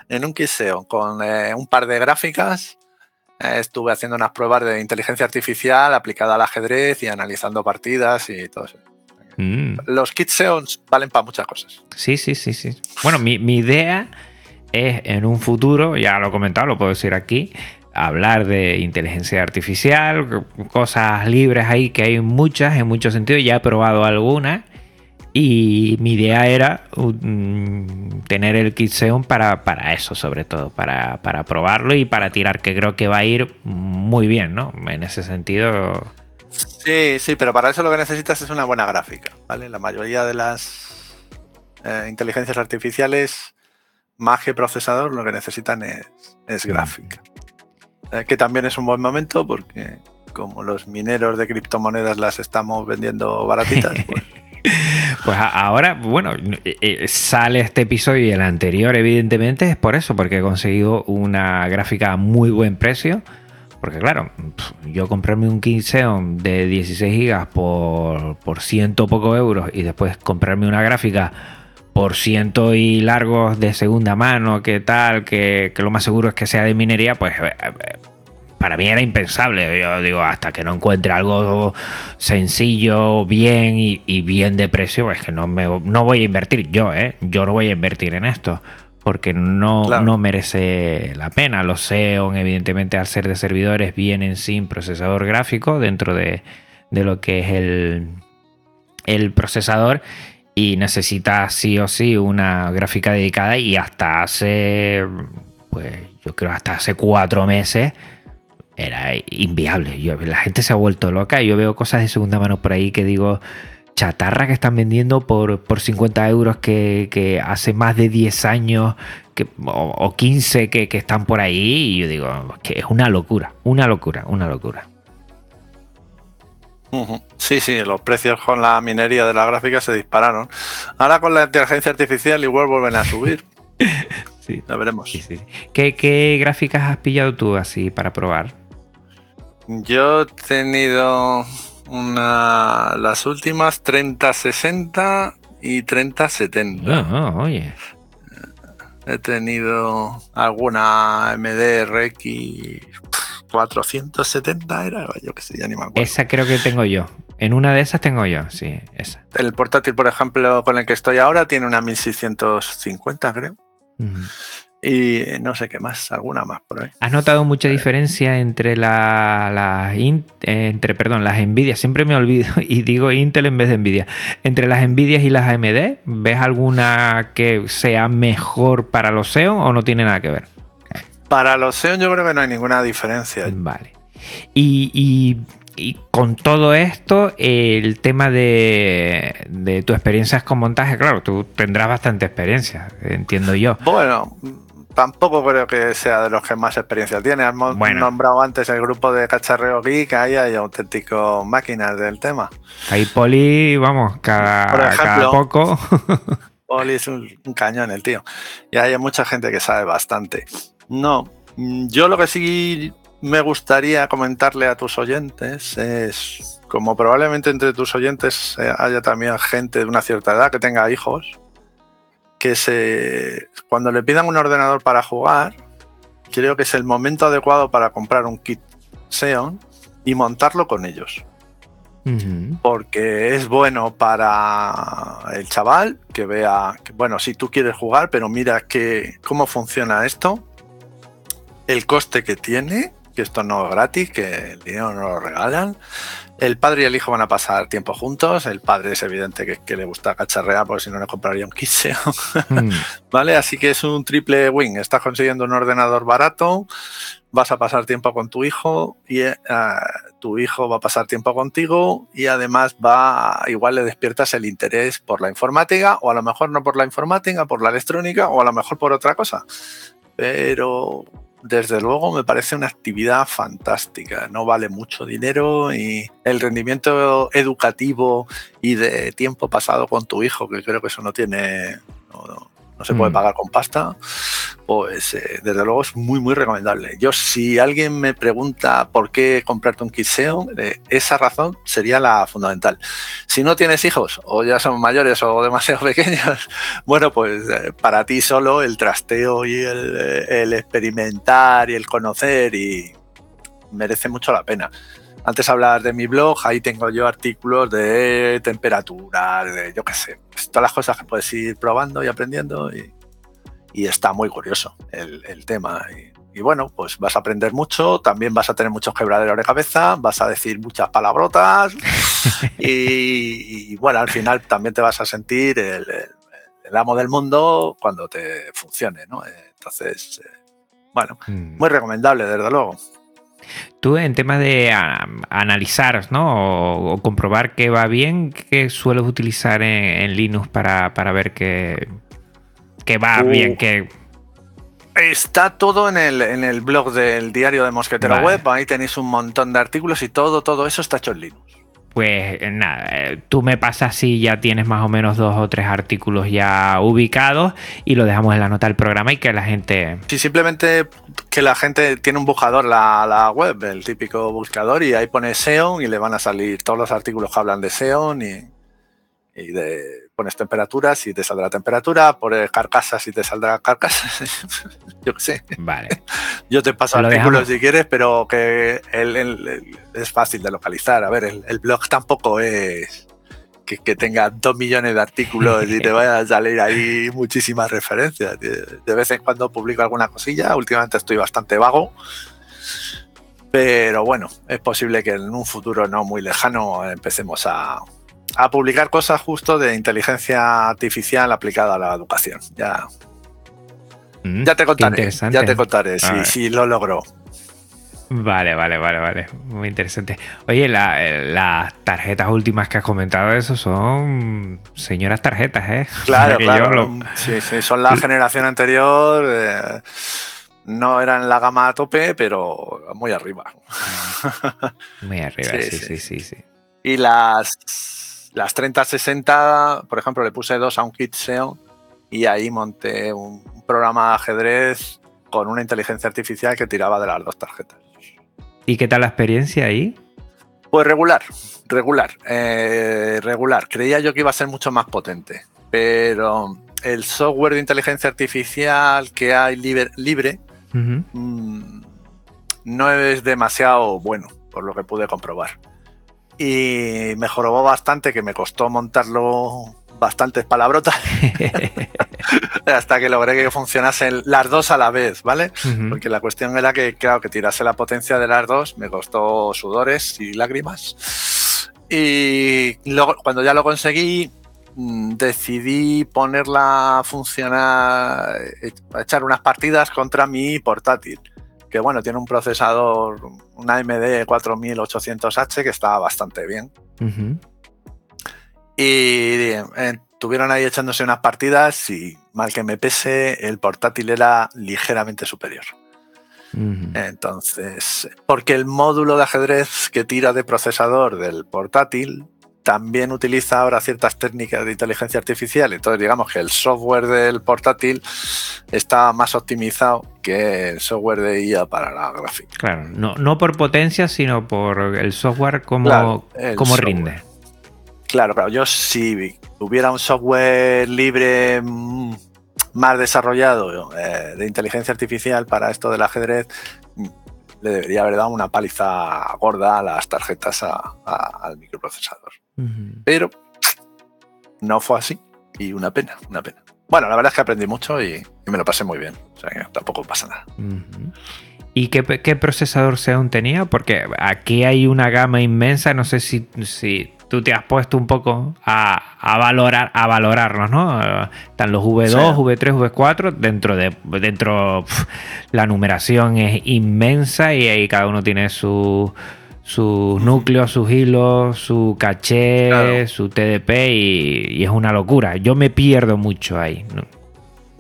en un kit con eh, un par de gráficas estuve haciendo unas pruebas de inteligencia artificial aplicada al ajedrez y analizando partidas y todo eso. Mm. Los kits SEO valen para muchas cosas. Sí, sí, sí, sí. Bueno, mi, idea es en un futuro, ya lo he comentado, lo puedo decir aquí, hablar de inteligencia artificial, cosas libres ahí, que hay muchas en muchos sentidos, ya he probado algunas y mi idea era mm, tener el kit Xeon para, para eso, sobre todo, para, probarlo y para tirar, que creo que va a ir muy bien, ¿no? En ese sentido. Sí, sí, pero para eso lo que necesitas es una buena gráfica, ¿vale? La mayoría de las eh, inteligencias artificiales, más que procesador, lo que necesitan es, mm. gráfica. Eh, que también es un buen momento porque como los mineros de criptomonedas las estamos vendiendo baratitas, pues Pues ahora, bueno, eh, eh, sale este episodio y el anterior, evidentemente, es por eso, porque he conseguido una gráfica a muy buen precio. Porque claro, yo comprarme un King Xeon de 16 GB por, por ciento poco euros y después comprarme una gráfica por ciento y largos de segunda mano, que tal, que, que, lo más seguro es que sea de minería, pues eh, para mí era impensable. Yo digo, hasta que no encuentre algo sencillo, bien y, bien de precio, pues que no, me, no voy a invertir yo, ¿eh? Yo no voy a invertir en esto. Porque no, no merece la pena. Los SEO, evidentemente, al ser de servidores, vienen sin procesador gráfico dentro de, lo que es el, el procesador y necesita sí o sí una gráfica dedicada y hasta hace, pues yo creo hasta hace cuatro meses era inviable. la gente se ha vuelto loca. Yo veo cosas de segunda mano por ahí que digo, chatarra que están vendiendo por, por 50 euros que, hace más de 10 años que, o, 15 que, están por ahí. Y yo digo, que es una locura, una locura, una locura. Sí, sí, los precios con la minería de la gráfica se dispararon. Ahora con la inteligencia artificial igual vuelven a subir. sí. La veremos. ¿Qué, ¿Qué gráficas has pillado tú así para probar? Yo he tenido una, las últimas 3060 y 3070. Ah, oye. he tenido alguna AMD RX 470 era, yo que sé, ya ni me acuerdo. Esa creo que tengo yo. En una de esas tengo yo, sí, esa. El portátil, por ejemplo, con el que estoy ahora tiene una 1650, creo. Ujú. Y no sé qué más, alguna más por ahí. ¿Has notado mucha diferencia entre la- in- eh, entre, perdón, las Nvidia? Siempre me olvido y digo Intel en vez de Nvidia. Entre las Nvidia y las AMD, ¿ves alguna que sea mejor para los Xeon o no tiene nada que ver? Para los Xeon yo creo que no hay ninguna diferencia. Vale. Y, y- y con todo esto, el tema de, de tu experiencia con montaje, claro, tú tendrás bastante experiencia, entiendo yo. Bueno, tampoco creo que sea de los que más experiencia tiene. Hemos Bueno. nombrado antes el grupo de Cacharreo Geek, ahí hay auténticos máquinas del tema. Ahí Poli, vamos, cada, Por ejemplo, cada poco. Oli es un, un cañón el tío. Y hay mucha gente que sabe bastante. No, mm, yo lo que sí me gustaría comentarle a tus oyentes es, como probablemente entre tus oyentes eh, haya también gente de una cierta edad que tenga hijos, que se, cuando le pidan un ordenador para jugar, creo que es el momento adecuado para comprar un kit Xeon y montarlo con ellos porque es bueno para el chaval que vea que, bueno, si tú quieres jugar, pero mira que, cómo funciona esto, el coste que tiene, que esto no es gratis, que el dinero no lo regalan. El padre y el hijo van a pasar tiempo juntos. El padre es evidente que, que le gusta cacharrear, porque si no le compraría un kit Xeon. Mm. ¿Vale? Así que es un triple win. Estás consiguiendo un ordenador barato, vas a pasar tiempo con tu hijo y eh, tu hijo va a pasar tiempo contigo y además va, igual le despiertas el interés por la informática o a lo mejor no por la informática, por la electrónica o a lo mejor por otra cosa. Pero desde luego me parece una actividad fantástica. No vale mucho dinero y el rendimiento educativo y de tiempo pasado con tu hijo, que creo que eso no tiene, no, no se puede Mm. pagar con pasta, pues eh, desde luego es muy, muy recomendable. Yo, si alguien me pregunta por qué comprarte un kit eh, esa razón sería la fundamental. Si no tienes hijos, o ya son mayores o demasiado pequeños, bueno, pues eh, para ti solo el trasteo y el, el experimentar y el conocer y merece mucho la pena. Antes hablar de mi blog, ahí tengo yo artículos de temperatura, de yo qué sé, pues, todas las cosas que puedes ir probando y aprendiendo y, y está muy curioso el, el tema. Y, y bueno, pues vas a aprender mucho, también vas a tener muchos quebraderos de cabeza, vas a decir muchas palabrotas y, y, bueno, al final también te vas a sentir el, el- el amo del mundo cuando te funcione, ¿no? Entonces, eh, bueno, Mm. muy recomendable, desde luego. Tú en tema de ah, analizar, ¿no? O, o comprobar que va bien, ¿qué sueles utilizar en, en Linux para, para ver que, que va Uh. bien? Que, Está todo en el, en el blog del diario de Mosquetero Vale. Web, ahí tenéis un montón de artículos y todo, todo eso está hecho en Linux. Pues nada, tú me pasas si ya tienes más o menos dos o tres artículos ya ubicados y lo dejamos en la nota del programa y que la gente... Si simplemente que la gente tiene un buscador la, la web, el típico buscador, y ahí pone Xeon y le van a salir todos los artículos que hablan de y, y de pones temperaturas y te saldrá temperatura, pones carcasas y te saldrá carcasas. Yo qué sé. Vale. Yo te paso Lo artículos si quieres, pero que el- el- el- es fácil de localizar. A ver, el, blog tampoco es que, que tenga dos millones de artículos y te vayan a salir ahí muchísimas referencias. De, de vez en cuando publico alguna cosilla. Últimamente estoy bastante vago. Pero bueno, es posible que en un futuro no muy lejano empecemos a, a publicar cosas justo de inteligencia artificial aplicada a la educación. Ya, Mm, ya te contaré, ya te contaré si, si lo logro. Vale, vale, vale, vale. Muy interesante. Oye, la- eh, las tarjetas últimas que has comentado, eso son señoras tarjetas, ¿eh? Claro, claro. lo- Sí, sí, son la generación anterior. eh, no eran la gama a tope, pero muy arriba. Muy arriba, sí, sí, sí, sí. Y las, las 3060, por ejemplo, le puse dos a un kit Xeon y ahí monté un programa de ajedrez con una inteligencia artificial que tiraba de las dos tarjetas. ¿Y qué tal la experiencia ahí? Pues regular, regular, eh, regular. Creía yo que iba a ser mucho más potente, pero el software de inteligencia artificial que hay libre, mm, no es demasiado bueno, por lo que pude comprobar. Y me jorobó bastante, que me costó montarlo bastantes palabrotas hasta que logré que funcionasen las dos a la vez, ¿vale? Porque la cuestión era que, claro, que tirase la potencia de las dos me costó sudores y lágrimas. Y luego, cuando ya lo conseguí, mm, decidí ponerla a funcionar, eh, a echar unas partidas contra mi portátil. Que bueno, tiene un procesador, una AMD 4800H que está bastante bien. Y eh, estuvieron ahí echándose unas partidas y mal que me pese, el portátil era ligeramente superior. Entonces, porque el módulo de ajedrez que tira de procesador del portátil también utiliza ahora ciertas técnicas de inteligencia artificial. Entonces, digamos que el software del portátil está más optimizado que el software de IA para la gráfica. Claro, no, no por potencia, sino por el software como, Claro, el como software. rinde. Claro, pero yo si tuviera un software libre mm, más desarrollado eh, de inteligencia artificial para esto del ajedrez, mm, le debería haber dado una paliza gorda a las tarjetas a- a- al microprocesador. Pero no fue así y una pena, una pena. Bueno, la verdad es que aprendí mucho y, y me lo pasé muy bien. O sea que tampoco pasa nada. ¿Y qué, qué procesador Xeon tenía? Porque aquí hay una gama inmensa, no sé si, si tú te has puesto un poco a, a valorar a valorarlos, ¿no? Están los V2, Sí. V3, V4, dentro de dentro pf, la numeración es inmensa y ahí cada uno tiene su sus núcleos, sus hilos, su caché, Claro. su TDP y, y es una locura. Yo me pierdo mucho ahí. ¿no?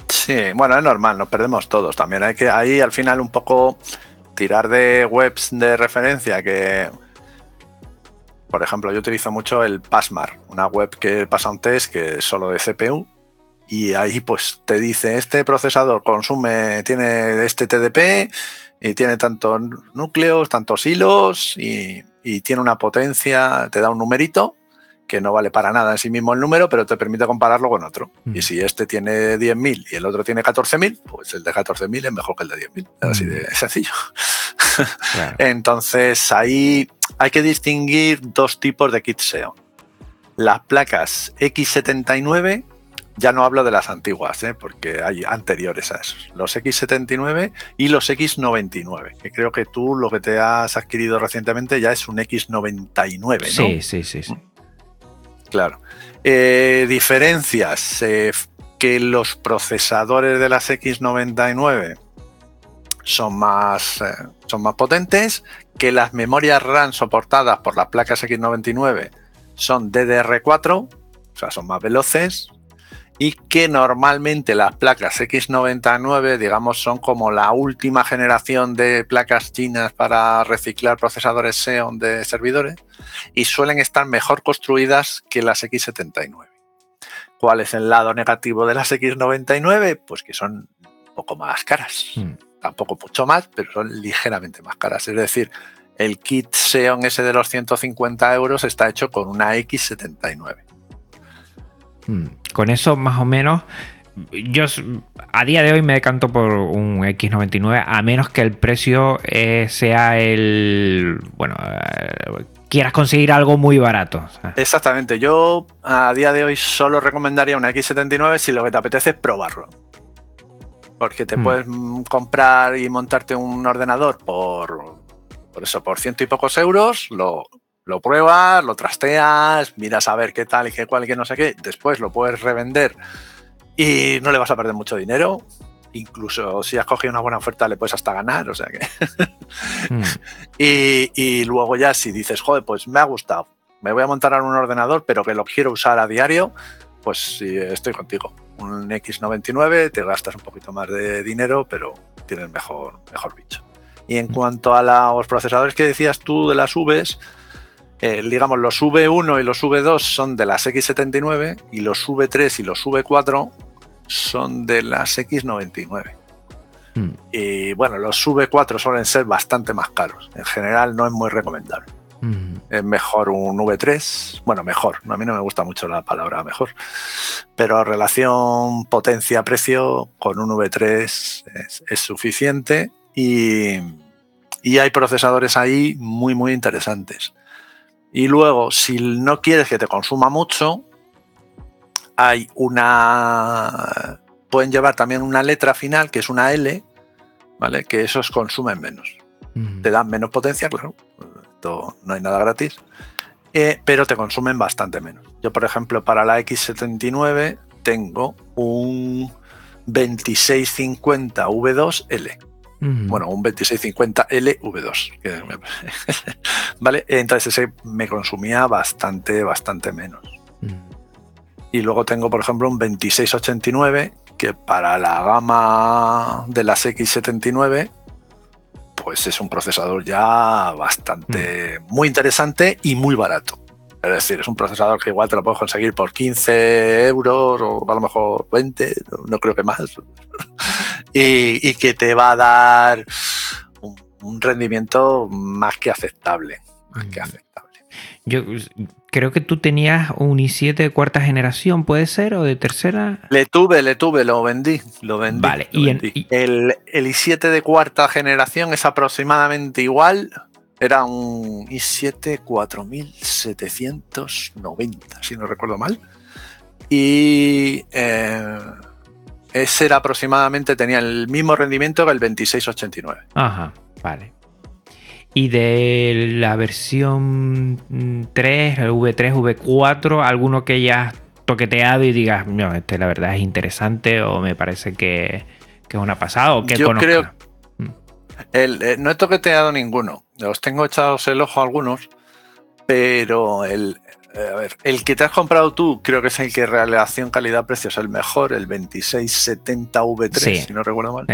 Sí, bueno, es normal, nos perdemos todos. También hay que ahí al final un poco tirar de webs de referencia que, por ejemplo, yo utilizo mucho el Passmar, una web que pasa un test que es solo de CPU y ahí pues te dice este procesador consume, tiene este TDP y tiene tantos núcleos, tantos hilos y, y tiene una potencia, te da un numerito que no vale para nada en sí mismo el número, pero te permite compararlo con otro. Mm. Y si este tiene 10.000 y el otro tiene 14.000, pues el de 14.000 es mejor que el de 10.000. Así Mm. de sencillo. Claro. Entonces ahí hay que distinguir dos tipos de kit SEO. Las placas X79, ya no hablo de las antiguas, ¿eh? porque hay anteriores a esos. Los X79 y los X99, que creo que tú lo que te has adquirido recientemente ya es un X99, ¿no? Sí, sí, sí, sí. Claro. Eh, diferencias. eh, que los procesadores de las X99 son más, son más potentes, que las memorias RAM soportadas por las placas X99 son DDR4, o sea, son más veloces, y que normalmente las placas X99, digamos, son como la última generación de placas chinas para reciclar procesadores Xeon de servidores y suelen estar mejor construidas que las X79. ¿Cuál es el lado negativo de las X99? Pues que son un poco más caras. Mm. Tampoco mucho más, pero son ligeramente más caras. Es decir, el kit Xeon ese de los 150 euros está hecho con una X79. Mm. Con eso, más o menos, yo a día de hoy me decanto por un X99, a menos que el precio eh, sea el. Bueno, eh, quieras conseguir algo muy barato. Exactamente. Yo a día de hoy solo recomendaría una X79 si lo que te apetece es probarlo. Porque te Hmm. puedes mm, comprar y montarte un ordenador por, por eso, por ciento y pocos euros, lo, lo pruebas, lo trasteas, miras a ver qué tal y qué cual y qué no sé qué, después lo puedes revender y no le vas a perder mucho dinero. Incluso si has cogido una buena oferta le puedes hasta ganar, o sea que... Mm. Y, y luego ya si dices, joder, pues me ha gustado, me voy a montar ahora un ordenador, pero que lo quiero usar a diario, pues sí, estoy contigo. Un X99, te gastas un poquito más de dinero, pero tienes mejor, mejor bicho. Y en cuanto a los procesadores que decías tú de las Vs, eh, digamos, los V1 y los V2 son de las X79 y los V3 y los V4 son de las X99. Mm. Y bueno, los V4 suelen ser bastante más caros. En general no es muy recomendable. Mm. es mejor un V3. Bueno, mejor. A mí no me gusta mucho la palabra mejor. Pero relación potencia-precio con un V3 es, suficiente y, y, hay procesadores ahí muy, muy interesantes. Y luego, si no quieres que te consuma mucho, hay una... Pueden llevar también una letra final que es una L, ¿vale? Que esos consumen menos. Te dan menos potencia, claro, no hay nada gratis, eh, pero te consumen bastante menos. Yo, por ejemplo, para la X79 tengo un 2650 V2L. Bueno, un 2650L V2. ¿Vale? Entonces ese me consumía bastante, bastante menos. Y luego tengo, por ejemplo, un 2689 que para la gama de las X79 pues es un procesador ya bastante, mm. muy interesante y muy barato. Es decir, es un procesador que igual te lo puedes conseguir por 15 euros o a lo mejor 20, no creo que más. Y, que te va a dar un, rendimiento más que aceptable. Más que mm. aceptable. Yo creo que tú tenías un i7 de cuarta generación, ¿puede ser? ¿O de tercera? Le tuve, le tuve, lo vendí. Lo vendí. Vale, y, El, i7 de cuarta generación es aproximadamente igual. Era un i7 4790, si no recuerdo mal. Y eh, ese era aproximadamente, tenía el mismo rendimiento que el 2689. Ajá, vale. Y de la versión 3, V3, V4, alguno que hayas toqueteado y digas, no, este la verdad es interesante o me parece que, es una pasada o que Yo creo. Mm. Eh, no he toqueteado ninguno. Los tengo echados el ojo a algunos, pero el, eh, el que te has comprado tú creo que es el que relación calidad-precio es el mejor, el 2670 V3, si no recuerdo mal.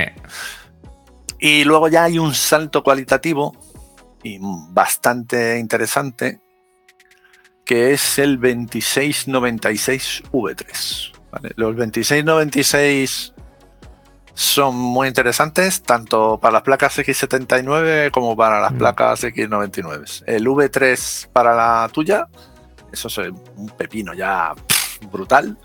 Y luego ya hay un salto cualitativo y bastante interesante, que es el 2696 V3. Los 2696 son muy interesantes tanto para las placas X79 como para las mm. placas X99. El V3 para la tuya, eso es un pepino ya brutal.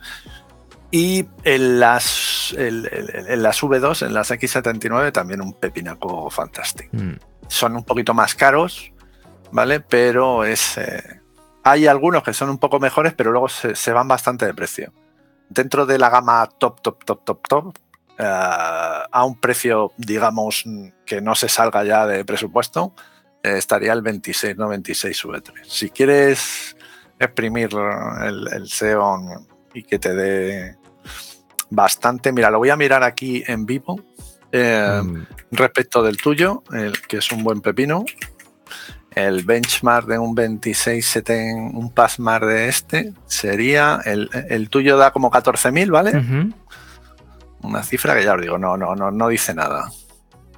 Y en las, en las V2, en las X79, también un pepinaco fantástico. Mm son un poquito más caros, ¿vale? Pero es. Eh, hay algunos que son un poco mejores, pero luego se, van bastante de precio. Dentro de la gama top, top, top, top, top, eh, a un precio, digamos, que no se salga ya de presupuesto, eh, estaría el 2696 V3. Si quieres exprimir el, el Xeon y que te dé bastante, mira, lo voy a mirar aquí en vivo eh, mm. Respecto del tuyo, el, que es un buen pepino, el benchmark de un 2670, un passmark de este, sería, el, tuyo da como 14.000, ¿vale? Una cifra que ya os digo, no, no, no, no dice nada.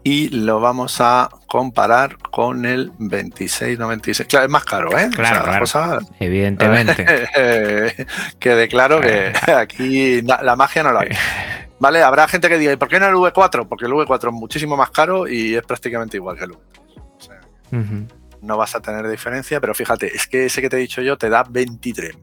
Y lo vamos a comparar con el 2696. Claro, es más caro, ¿eh? Claro, evidentemente. que claro que eh. aquí la magia no la hay. ¿Vale? Habrá gente que diga, ¿y por qué no el V4? Porque el V4 es muchísimo más caro y es prácticamente igual que el V3. No vas a tener diferencia, pero fíjate, es que ese que te he dicho yo te da 23.000.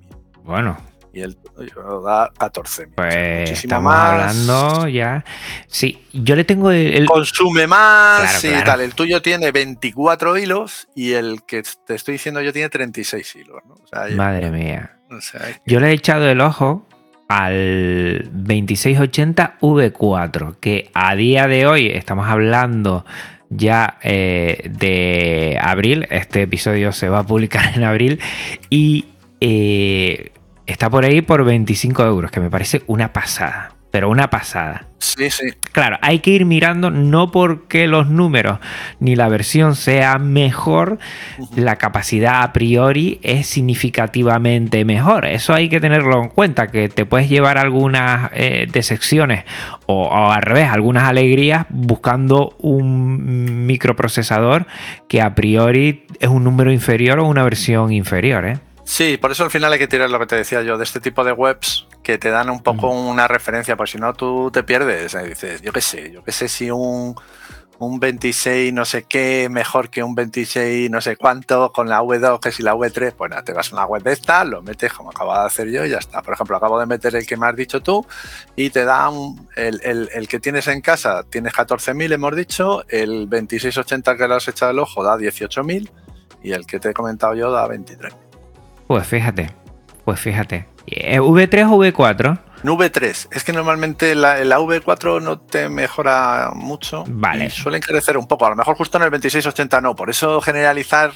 Bueno. Y tuyo da 14.000. Pues estamos hablando ya. Sí, yo le tengo el. Consume más y tal. El tuyo tiene 24 hilos y el que te estoy diciendo yo tiene 36 hilos. Madre mía. Yo le he echado el ojo al 2680 V4, que a día de hoy estamos hablando ya eh, de abril, este episodio se va a publicar en abril y eh, está por ahí por 25 euros, que me parece una pasada pero una pasada. Sí, sí. Claro, hay que ir mirando no porque los números ni la versión sea mejor, la capacidad a priori es significativamente mejor. Eso hay que tenerlo en cuenta, que te puedes llevar algunas eh, decepciones o, o, al revés, algunas alegrías buscando un microprocesador que a priori es un número inferior o una versión inferior. ¿eh? Sí, por eso al final hay que tirar lo que te decía yo, de este tipo de webs que te dan un poco una referencia, por si no tú te pierdes. dices, yo qué sé, yo qué sé si un, un 26 no sé qué mejor que un 26 no sé cuánto con la V2 que si la V3, pues nada, te vas a una web de esta, lo metes como acabo de hacer yo y ya está. Por ejemplo, acabo de meter el que me has dicho tú y te da un, el, el, el, que tienes en casa, tienes 14.000 hemos dicho, el 2680 que le has echado el ojo da 18.000 y el que te he comentado yo da 23. Pues fíjate, pues fíjate. ¿V3 o V4? V3. Es que normalmente la, la, V4 no te mejora mucho. Vale. Y suele encarecer un poco. A lo mejor justo en el 2680 no. Por eso generalizar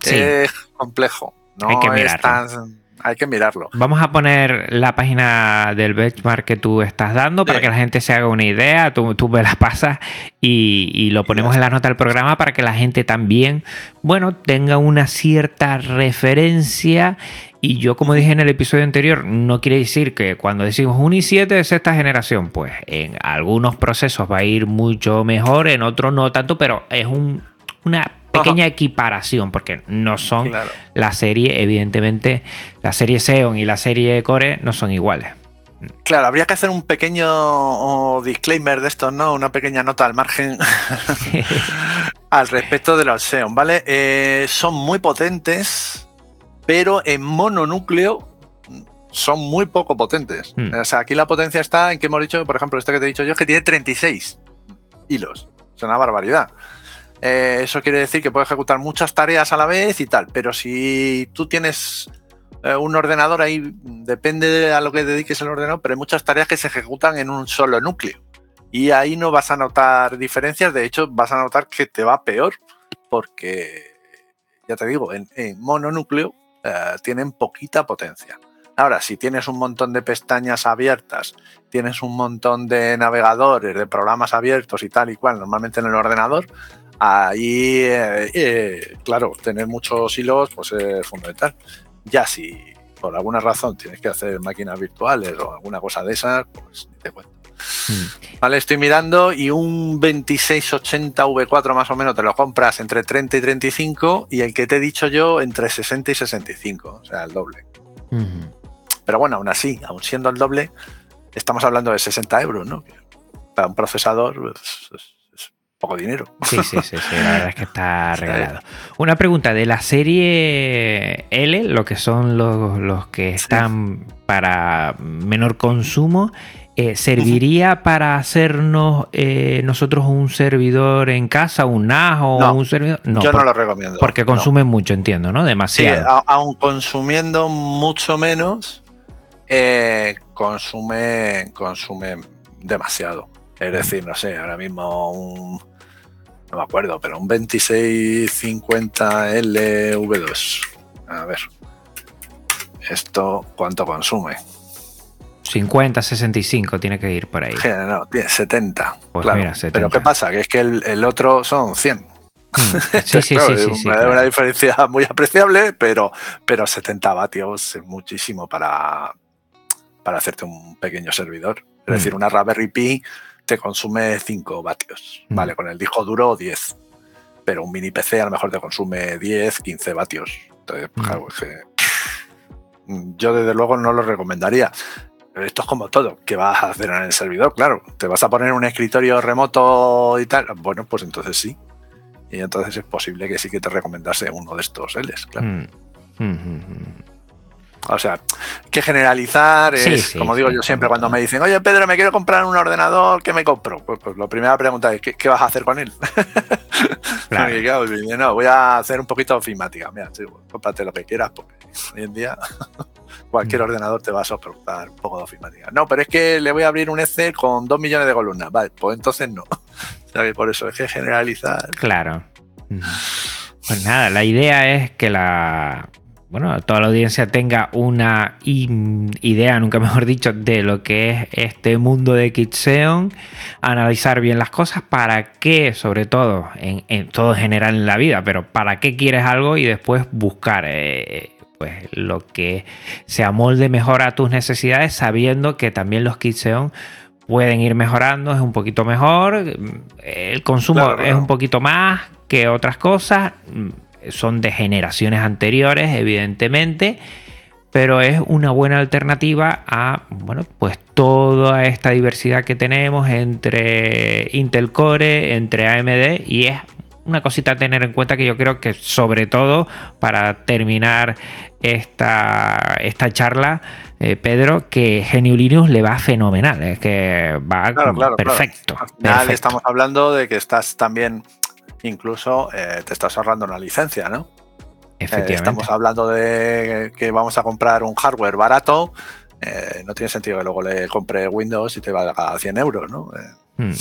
sí. es complejo. No Hay que es tan. Hay que mirarlo. Vamos a poner la página del benchmark que tú estás dando para Sí. que la gente se haga una idea. Tú, tú me la pasas y, y lo ponemos en la nota del programa para que la gente también, bueno, tenga una cierta referencia. Y yo, como dije en el episodio anterior, no quiere decir que cuando decimos un i7 es esta generación, pues en algunos procesos va a ir mucho mejor, en otros no tanto, pero es un- una pequeña equiparación porque no son Claro. la serie, evidentemente, la serie Xeon y la serie Core no son iguales. Claro, habría que hacer un pequeño oh, disclaimer de esto, ¿no? Una pequeña nota al margen al respecto de los Xeon, ¿vale? Eh, son muy potentes, pero en mononúcleo son muy poco potentes. Hmm. O sea, aquí la potencia está en que hemos dicho, por ejemplo, este que te he dicho yo, es que tiene 36 hilos. Es una barbaridad. Eh, eso quiere decir que puede ejecutar muchas tareas a la vez y tal, pero si tú tienes eh, un ordenador ahí, depende de a lo que dediques el ordenador, pero hay muchas tareas que se ejecutan en un solo núcleo. Y ahí no vas a notar diferencias, de hecho vas a notar que te va peor, porque, ya te digo, en, en mononúcleo eh, tienen poquita potencia. Ahora, si tienes un montón de pestañas abiertas, tienes un montón de navegadores, de programas abiertos y tal y cual, normalmente en el ordenador, ahí, eh, eh, claro, tener muchos hilos pues es fundamental. Ya si por alguna razón tienes que hacer máquinas virtuales o alguna cosa de esas, pues te cuento. Mm. Vale, estoy mirando y un 2680 V4 más o menos te lo compras entre 30 y 35 y el que te he dicho yo entre 60 y 65, o sea, el doble. Pero bueno, aún así, aún siendo el doble, estamos hablando de 60 euros, ¿no? Para un procesador pues, es, es poco dinero. Sí, sí, sí, sí, la verdad es que está regalado. Una pregunta, de la serie L, lo que son los, los que están para menor consumo, eh, ¿serviría para hacernos eh, nosotros un servidor en casa, un NAS o No, un servidor? No, yo por- no lo recomiendo. porque no. consumen mucho, entiendo, ¿no? Sí, Demasiado. a- aun consumiendo mucho menos, eh, consume, consume demasiado. Es decir, no sé, ahora mismo un. No me acuerdo, pero un 2650 LV2. A ver. Esto, ¿cuánto consume? 50, 65 tiene que ir por ahí. Que No, tiene 70. Pues claro. mira, 70. Pero ¿qué pasa? Que es que el, el otro son 100. Mm. Sí, sí, Claro, sí, una, sí, una claro. diferencia muy apreciable, pero, pero 70 vatios es muchísimo para, para hacerte un pequeño servidor. Es Mm. decir, una Raspberry Pi te consume 5 vatios, Mm. ¿vale? Con el disco duro 10. Pero un mini PC a lo mejor te consume 10, 15 vatios. Entonces, Mm. claro, que, mm, yo desde luego no lo recomendaría. Pero esto es como todo. ¿Qué vas a hacer en el servidor? Claro, ¿te vas a poner un escritorio remoto y tal? Bueno, pues entonces sí. Y entonces es posible que sí que te recomendase uno de estos Ls, claro. Mm. O sea, que generalizar es, Sí, sí, como digo sí, yo siempre, cuando me dicen, oye Pedro, me quiero comprar un ordenador, ¿qué me compro? Pues, pues la primera pregunta es, ¿qué, qué vas a hacer con él? Claro. Y claro, y no, voy a hacer un poquito de ofimática. Mira, pues, cómprate lo que quieras, porque hoy en día cualquier Mm. ordenador te va a soportar un poco de ofimática. No, pero es que le voy a abrir un Excel con dos millones de columnas. Vale, pues entonces no. O sea, que por eso es que generalizar. Claro. Pues nada, la idea es que la. Bueno, toda la audiencia tenga una idea, nunca mejor dicho, de lo que es este mundo de Kitseon, analizar bien las cosas, para qué, sobre todo, en, en todo en general en la vida, pero para qué quieres algo y después buscar eh, pues, lo que se amolde mejor a tus necesidades, sabiendo que también los Kitseon pueden ir mejorando, es un poquito mejor, el consumo Claro, claro. es un poquito más que otras cosas, son de generaciones anteriores, evidentemente, pero es una buena alternativa a, bueno, pues toda esta diversidad que tenemos entre Intel Core, entre AMD y es una cosita a tener en cuenta que yo creo que sobre todo para terminar esta, esta charla, eh, Pedro, que Genio Linux le va fenomenal, es que va perfecto. estamos hablando de que estás también, incluso eh, te estás ahorrando una licencia, ¿no? Eh, estamos hablando de que vamos a comprar un hardware barato. no tiene sentido que luego le compre Windows y te valga 100 euros, ¿no? Hmm.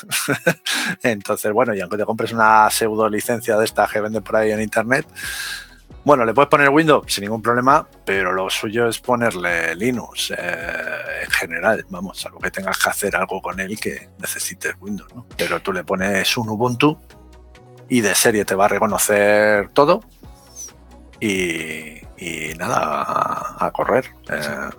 Entonces, bueno, y aunque te compres una pseudo licencia de esta que venden por ahí en internet, bueno, le puedes poner Windows sin ningún problema, pero lo suyo es ponerle Linux eh, en general, vamos, algo que tengas que hacer algo con él que necesites Windows, ¿no? Pero tú le pones un Ubuntu y de serie te va a reconocer todo y, nada, a, correr. Eh,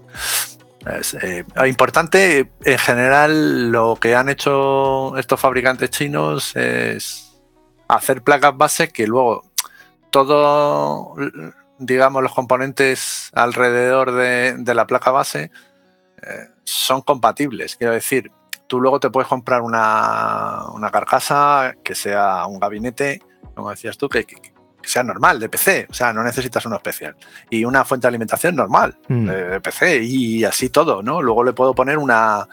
es eh, importante, en general, lo que han hecho estos fabricantes chinos es hacer placas base que luego todo, digamos, los componentes alrededor de, la placa base eh, son compatibles. Quiero decir, tú luego te puedes comprar una, una carcasa que sea un gabinete, como decías tú, que, sea normal, de PC, o sea, no necesitas uno especial. Y una fuente de alimentación normal, mm. de, PC, y así todo, ¿no? Luego le puedo poner una,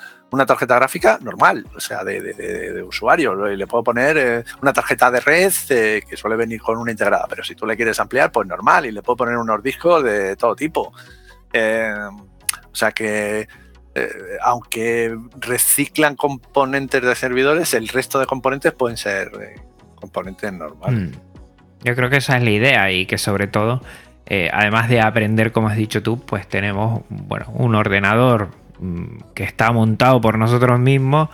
tarjeta gráfica normal, o sea, de, usuario. Le puedo poner eh, una tarjeta de red eh, que suele venir con una integrada, pero si tú le quieres ampliar, pues normal, y le puedo poner unos discos de todo tipo. Eh, o sea que, aunque reciclan componentes de servidores, el resto de componentes pueden ser componentes normales. Mm. Yo creo que esa es la idea y que sobre todo, eh, además de aprender, como has dicho tú, pues tenemos bueno, un ordenador mm, que está montado por nosotros mismos,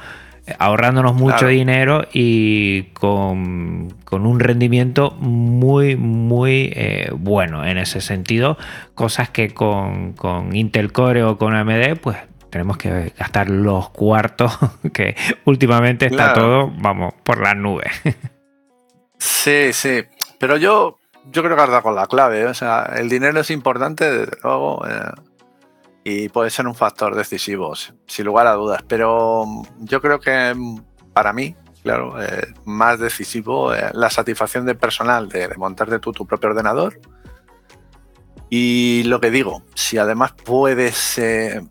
eh, ahorrándonos mucho dinero y con, un rendimiento muy, muy eh, bueno en ese sentido. Cosas que con, Intel Core o con AMD, pues tenemos que gastar los cuartos, que últimamente está todo, vamos, por las nubes. Sí, sí. Pero yo, yo creo que has dado con la clave. ¿eh? O sea, el dinero es importante, desde luego, eh, y puede ser un factor decisivo, sin lugar a dudas. Pero yo creo que para mí, claro, eh, más decisivo la satisfacción del personal de, montarte tú tu propio ordenador. Y lo que digo, si además puedes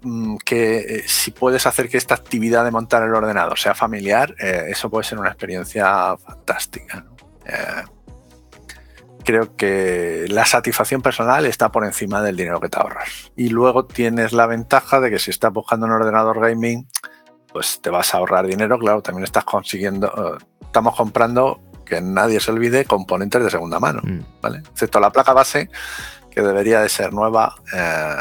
mm, que si puedes hacer que esta actividad de montar el ordenador sea familiar, eso puede ser una experiencia fantástica. ¿no? creo que la satisfacción personal está por encima del dinero que te ahorras. Y luego tienes la ventaja de que si estás buscando un ordenador gaming, pues te vas a ahorrar dinero. Claro, también estás consiguiendo, eh, estamos comprando, que nadie se olvide, componentes de segunda mano, mm. ¿vale? Excepto la placa base, que debería de ser nueva. Eh,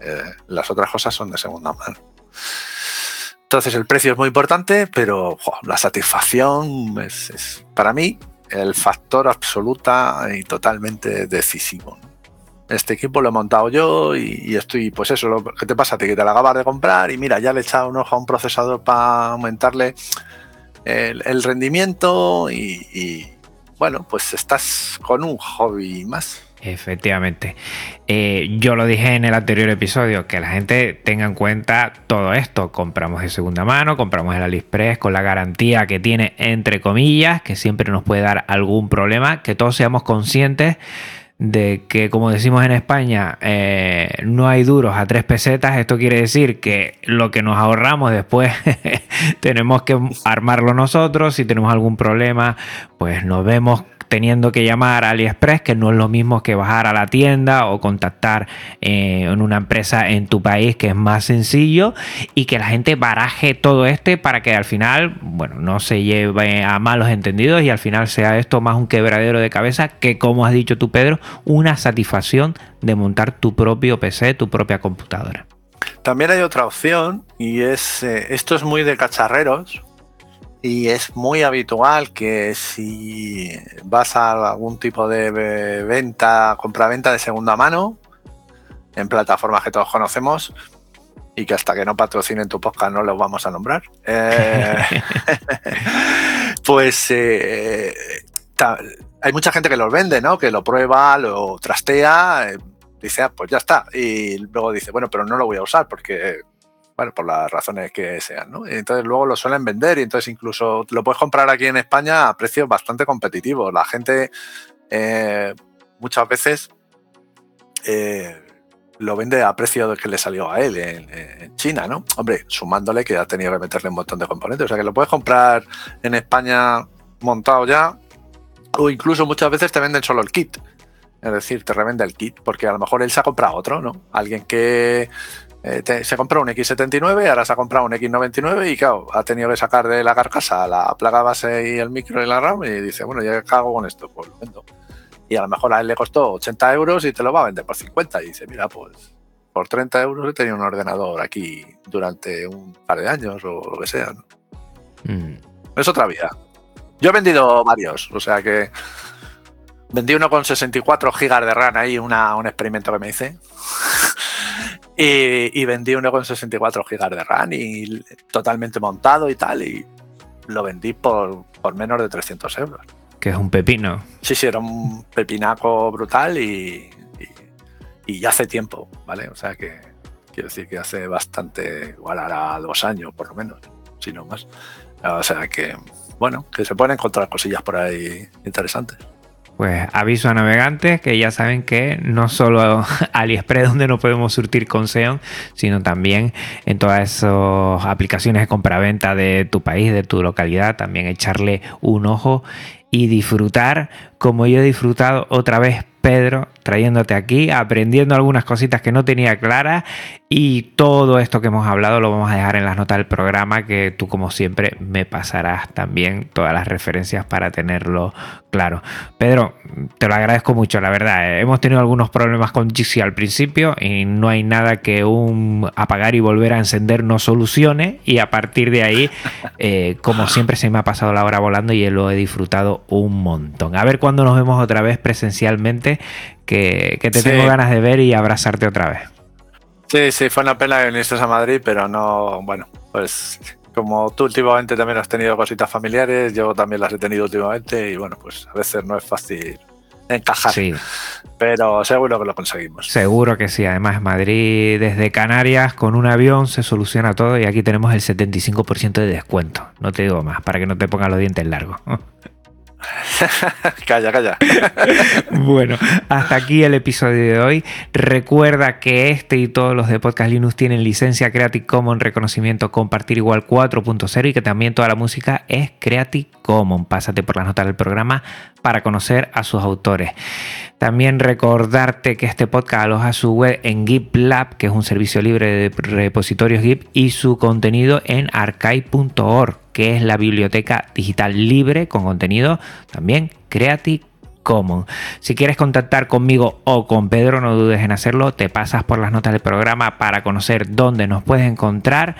eh, las otras cosas son de segunda mano. Entonces el precio es muy importante, pero la satisfacción es, para mí el factor absoluta y totalmente decisivo. Este equipo lo he montado yo y, estoy, pues eso, lo que te pasa te la acabas de comprar y mira, ya le he echado un ojo a un procesador para aumentarle el, rendimiento y, bueno, pues estás con un hobby más. Efectivamente. Eh, yo lo dije en el anterior episodio, que la gente tenga en cuenta todo esto. Compramos de segunda mano, compramos el AliExpress con la garantía que tiene, entre comillas, que siempre nos puede dar algún problema, que todos seamos conscientes de que, como decimos en España, eh, no hay duros a tres pesetas. Esto quiere decir que lo que nos ahorramos después tenemos que armarlo nosotros. Si tenemos algún problema, pues nos vemos teniendo que llamar a AliExpress, que no es lo mismo que bajar a la tienda o contactar eh, en una empresa en tu país, que es más sencillo, y que la gente baraje todo este para que al final, bueno, no se lleve a malos entendidos y al final sea esto más un quebradero de cabeza que, como has dicho tú, Pedro, una satisfacción de montar tu propio PC, tu propia computadora. También hay otra opción y es, eh, esto es muy de cacharreros, y es muy habitual que si vas a algún tipo de venta, compra-venta de segunda mano, en plataformas que todos conocemos, y que hasta que no patrocinen tu podcast no los vamos a nombrar, eh, pues eh, hay mucha gente que los vende, ¿no? Que lo prueba, lo trastea. Eh, dice, ah, pues ya está. Y luego dice, bueno, pero no lo voy a usar porque, bueno, por las razones que sean, ¿no? Entonces luego lo suelen vender y entonces incluso lo puedes comprar aquí en España a precios bastante competitivos. La gente eh, muchas veces eh, lo vende a precio que le salió a él en, China, ¿no? Hombre, sumándole que ha tenido que meterle un montón de componentes. O sea que lo puedes comprar en España montado ya, o incluso muchas veces te venden solo el kit. Es decir, te revende el kit, porque a lo mejor él se ha comprado otro, ¿no? Alguien que eh, se compró un X79, ahora se ha comprado un X99 y claro, ha tenido que sacar de la carcasa la plaga base y el micro y la RAM y dice, bueno, ya hago con esto, pues lo vendo y a lo mejor a él le costó 80 euros y te lo va a vender por 50. Y dice, mira, pues por 30 euros he tenido un ordenador aquí durante un par de años o lo que sea. Mm. Es otra vida. Yo he vendido varios, o sea que vendí uno con 64 gigas de RAM ahí, una, un experimento que me hice. y, y, vendí uno con 64 gigas de RAM y totalmente montado y tal. Y lo vendí por, por menos de 300 euros que es un pepino. Sí, sí, era un pepinaco brutal y, y, ya hace tiempo, ¿vale? O sea que quiero decir que hace bastante, igual hará dos años por lo menos, si no más. O sea que, bueno, que se pueden encontrar cosillas por ahí interesantes. Pues aviso a navegantes que ya saben que no solo AliExpress donde no podemos surtir con Xeon, sino también en todas esas aplicaciones de compraventa de tu país, de tu localidad, también echarle un ojo y disfrutar como yo he disfrutado otra vez Pedro trayéndote aquí, aprendiendo algunas cositas que no tenía claras y todo esto que hemos hablado lo vamos a dejar en las notas del programa que tú como siempre me pasarás también todas las referencias para tenerlo claro. Pedro, te lo agradezco mucho, la verdad. Hemos tenido algunos problemas con Jixi al principio y no hay nada que un apagar y volver a encender no solucione y a partir de ahí, eh, como siempre se me ha pasado la hora volando y lo he disfrutado un montón. A ver cuándo nos vemos otra vez presencialmente, que, te tengo ganas de ver y abrazarte otra vez. Sí, sí, fue una pena que viniste a Madrid, pero no, bueno, pues como tú últimamente también has tenido cositas familiares, yo también las he tenido últimamente y bueno, pues a veces no es fácil encajar. Sí. Pero seguro que lo conseguimos. Seguro que sí. Además, Madrid desde Canarias con un avión se soluciona todo y aquí tenemos el 75% de descuento. No te digo más, para que no te pongan los dientes largos. calla, calla. bueno, hasta aquí el episodio de hoy. Recuerda que este y todos los de Podcast Linux tienen licencia Creative Commons reconocimiento compartir igual 4.0 y que también toda la música es Creative Commons. Pásate por las notas del programa para conocer a sus autores. También recordarte que este podcast aloja su web en GitLab, que es un servicio libre de repositorios Git, y su contenido en archive.org, que es la biblioteca digital libre con contenido también Creative Commons. Si quieres contactar conmigo o con Pedro, no dudes en hacerlo. Te pasas por las notas del programa para conocer dónde nos puedes encontrar.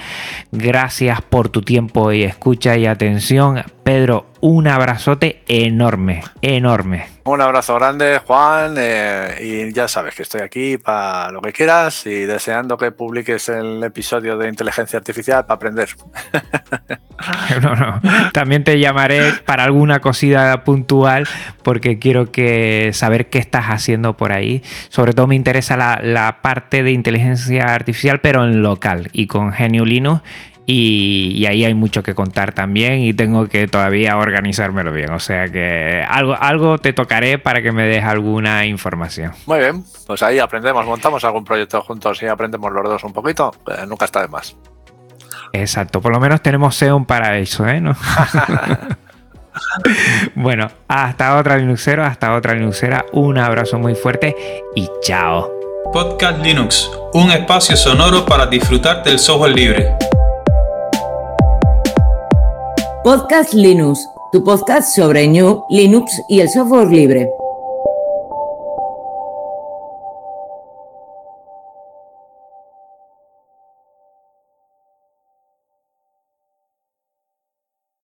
Gracias por tu tiempo y escucha y atención. Pedro, un abrazote enorme, enorme. Un abrazo grande, Juan, eh, y ya sabes que estoy aquí para lo que quieras y deseando que publiques el episodio de inteligencia artificial para aprender. No, no. También te llamaré para alguna cosida puntual porque quiero que saber qué estás haciendo por ahí. Sobre todo me interesa la, la parte de inteligencia artificial, pero en local y con Genio Linux y, ahí hay mucho que contar también y tengo que todavía organizármelo bien. O sea que algo, algo te tocaré para que me des alguna información. Muy bien, pues ahí aprendemos, montamos algún proyecto juntos y aprendemos los dos un poquito. Eh, nunca está de más. Exacto, por lo menos tenemos Xeon para eso, ¿eh? bueno, hasta otra Linuxero, hasta otra Linuxera. Un abrazo muy fuerte y chao. Podcast Linux, un espacio sonoro para disfrutar del software libre. Podcast Linux, tu podcast sobre New, Linux y el software libre.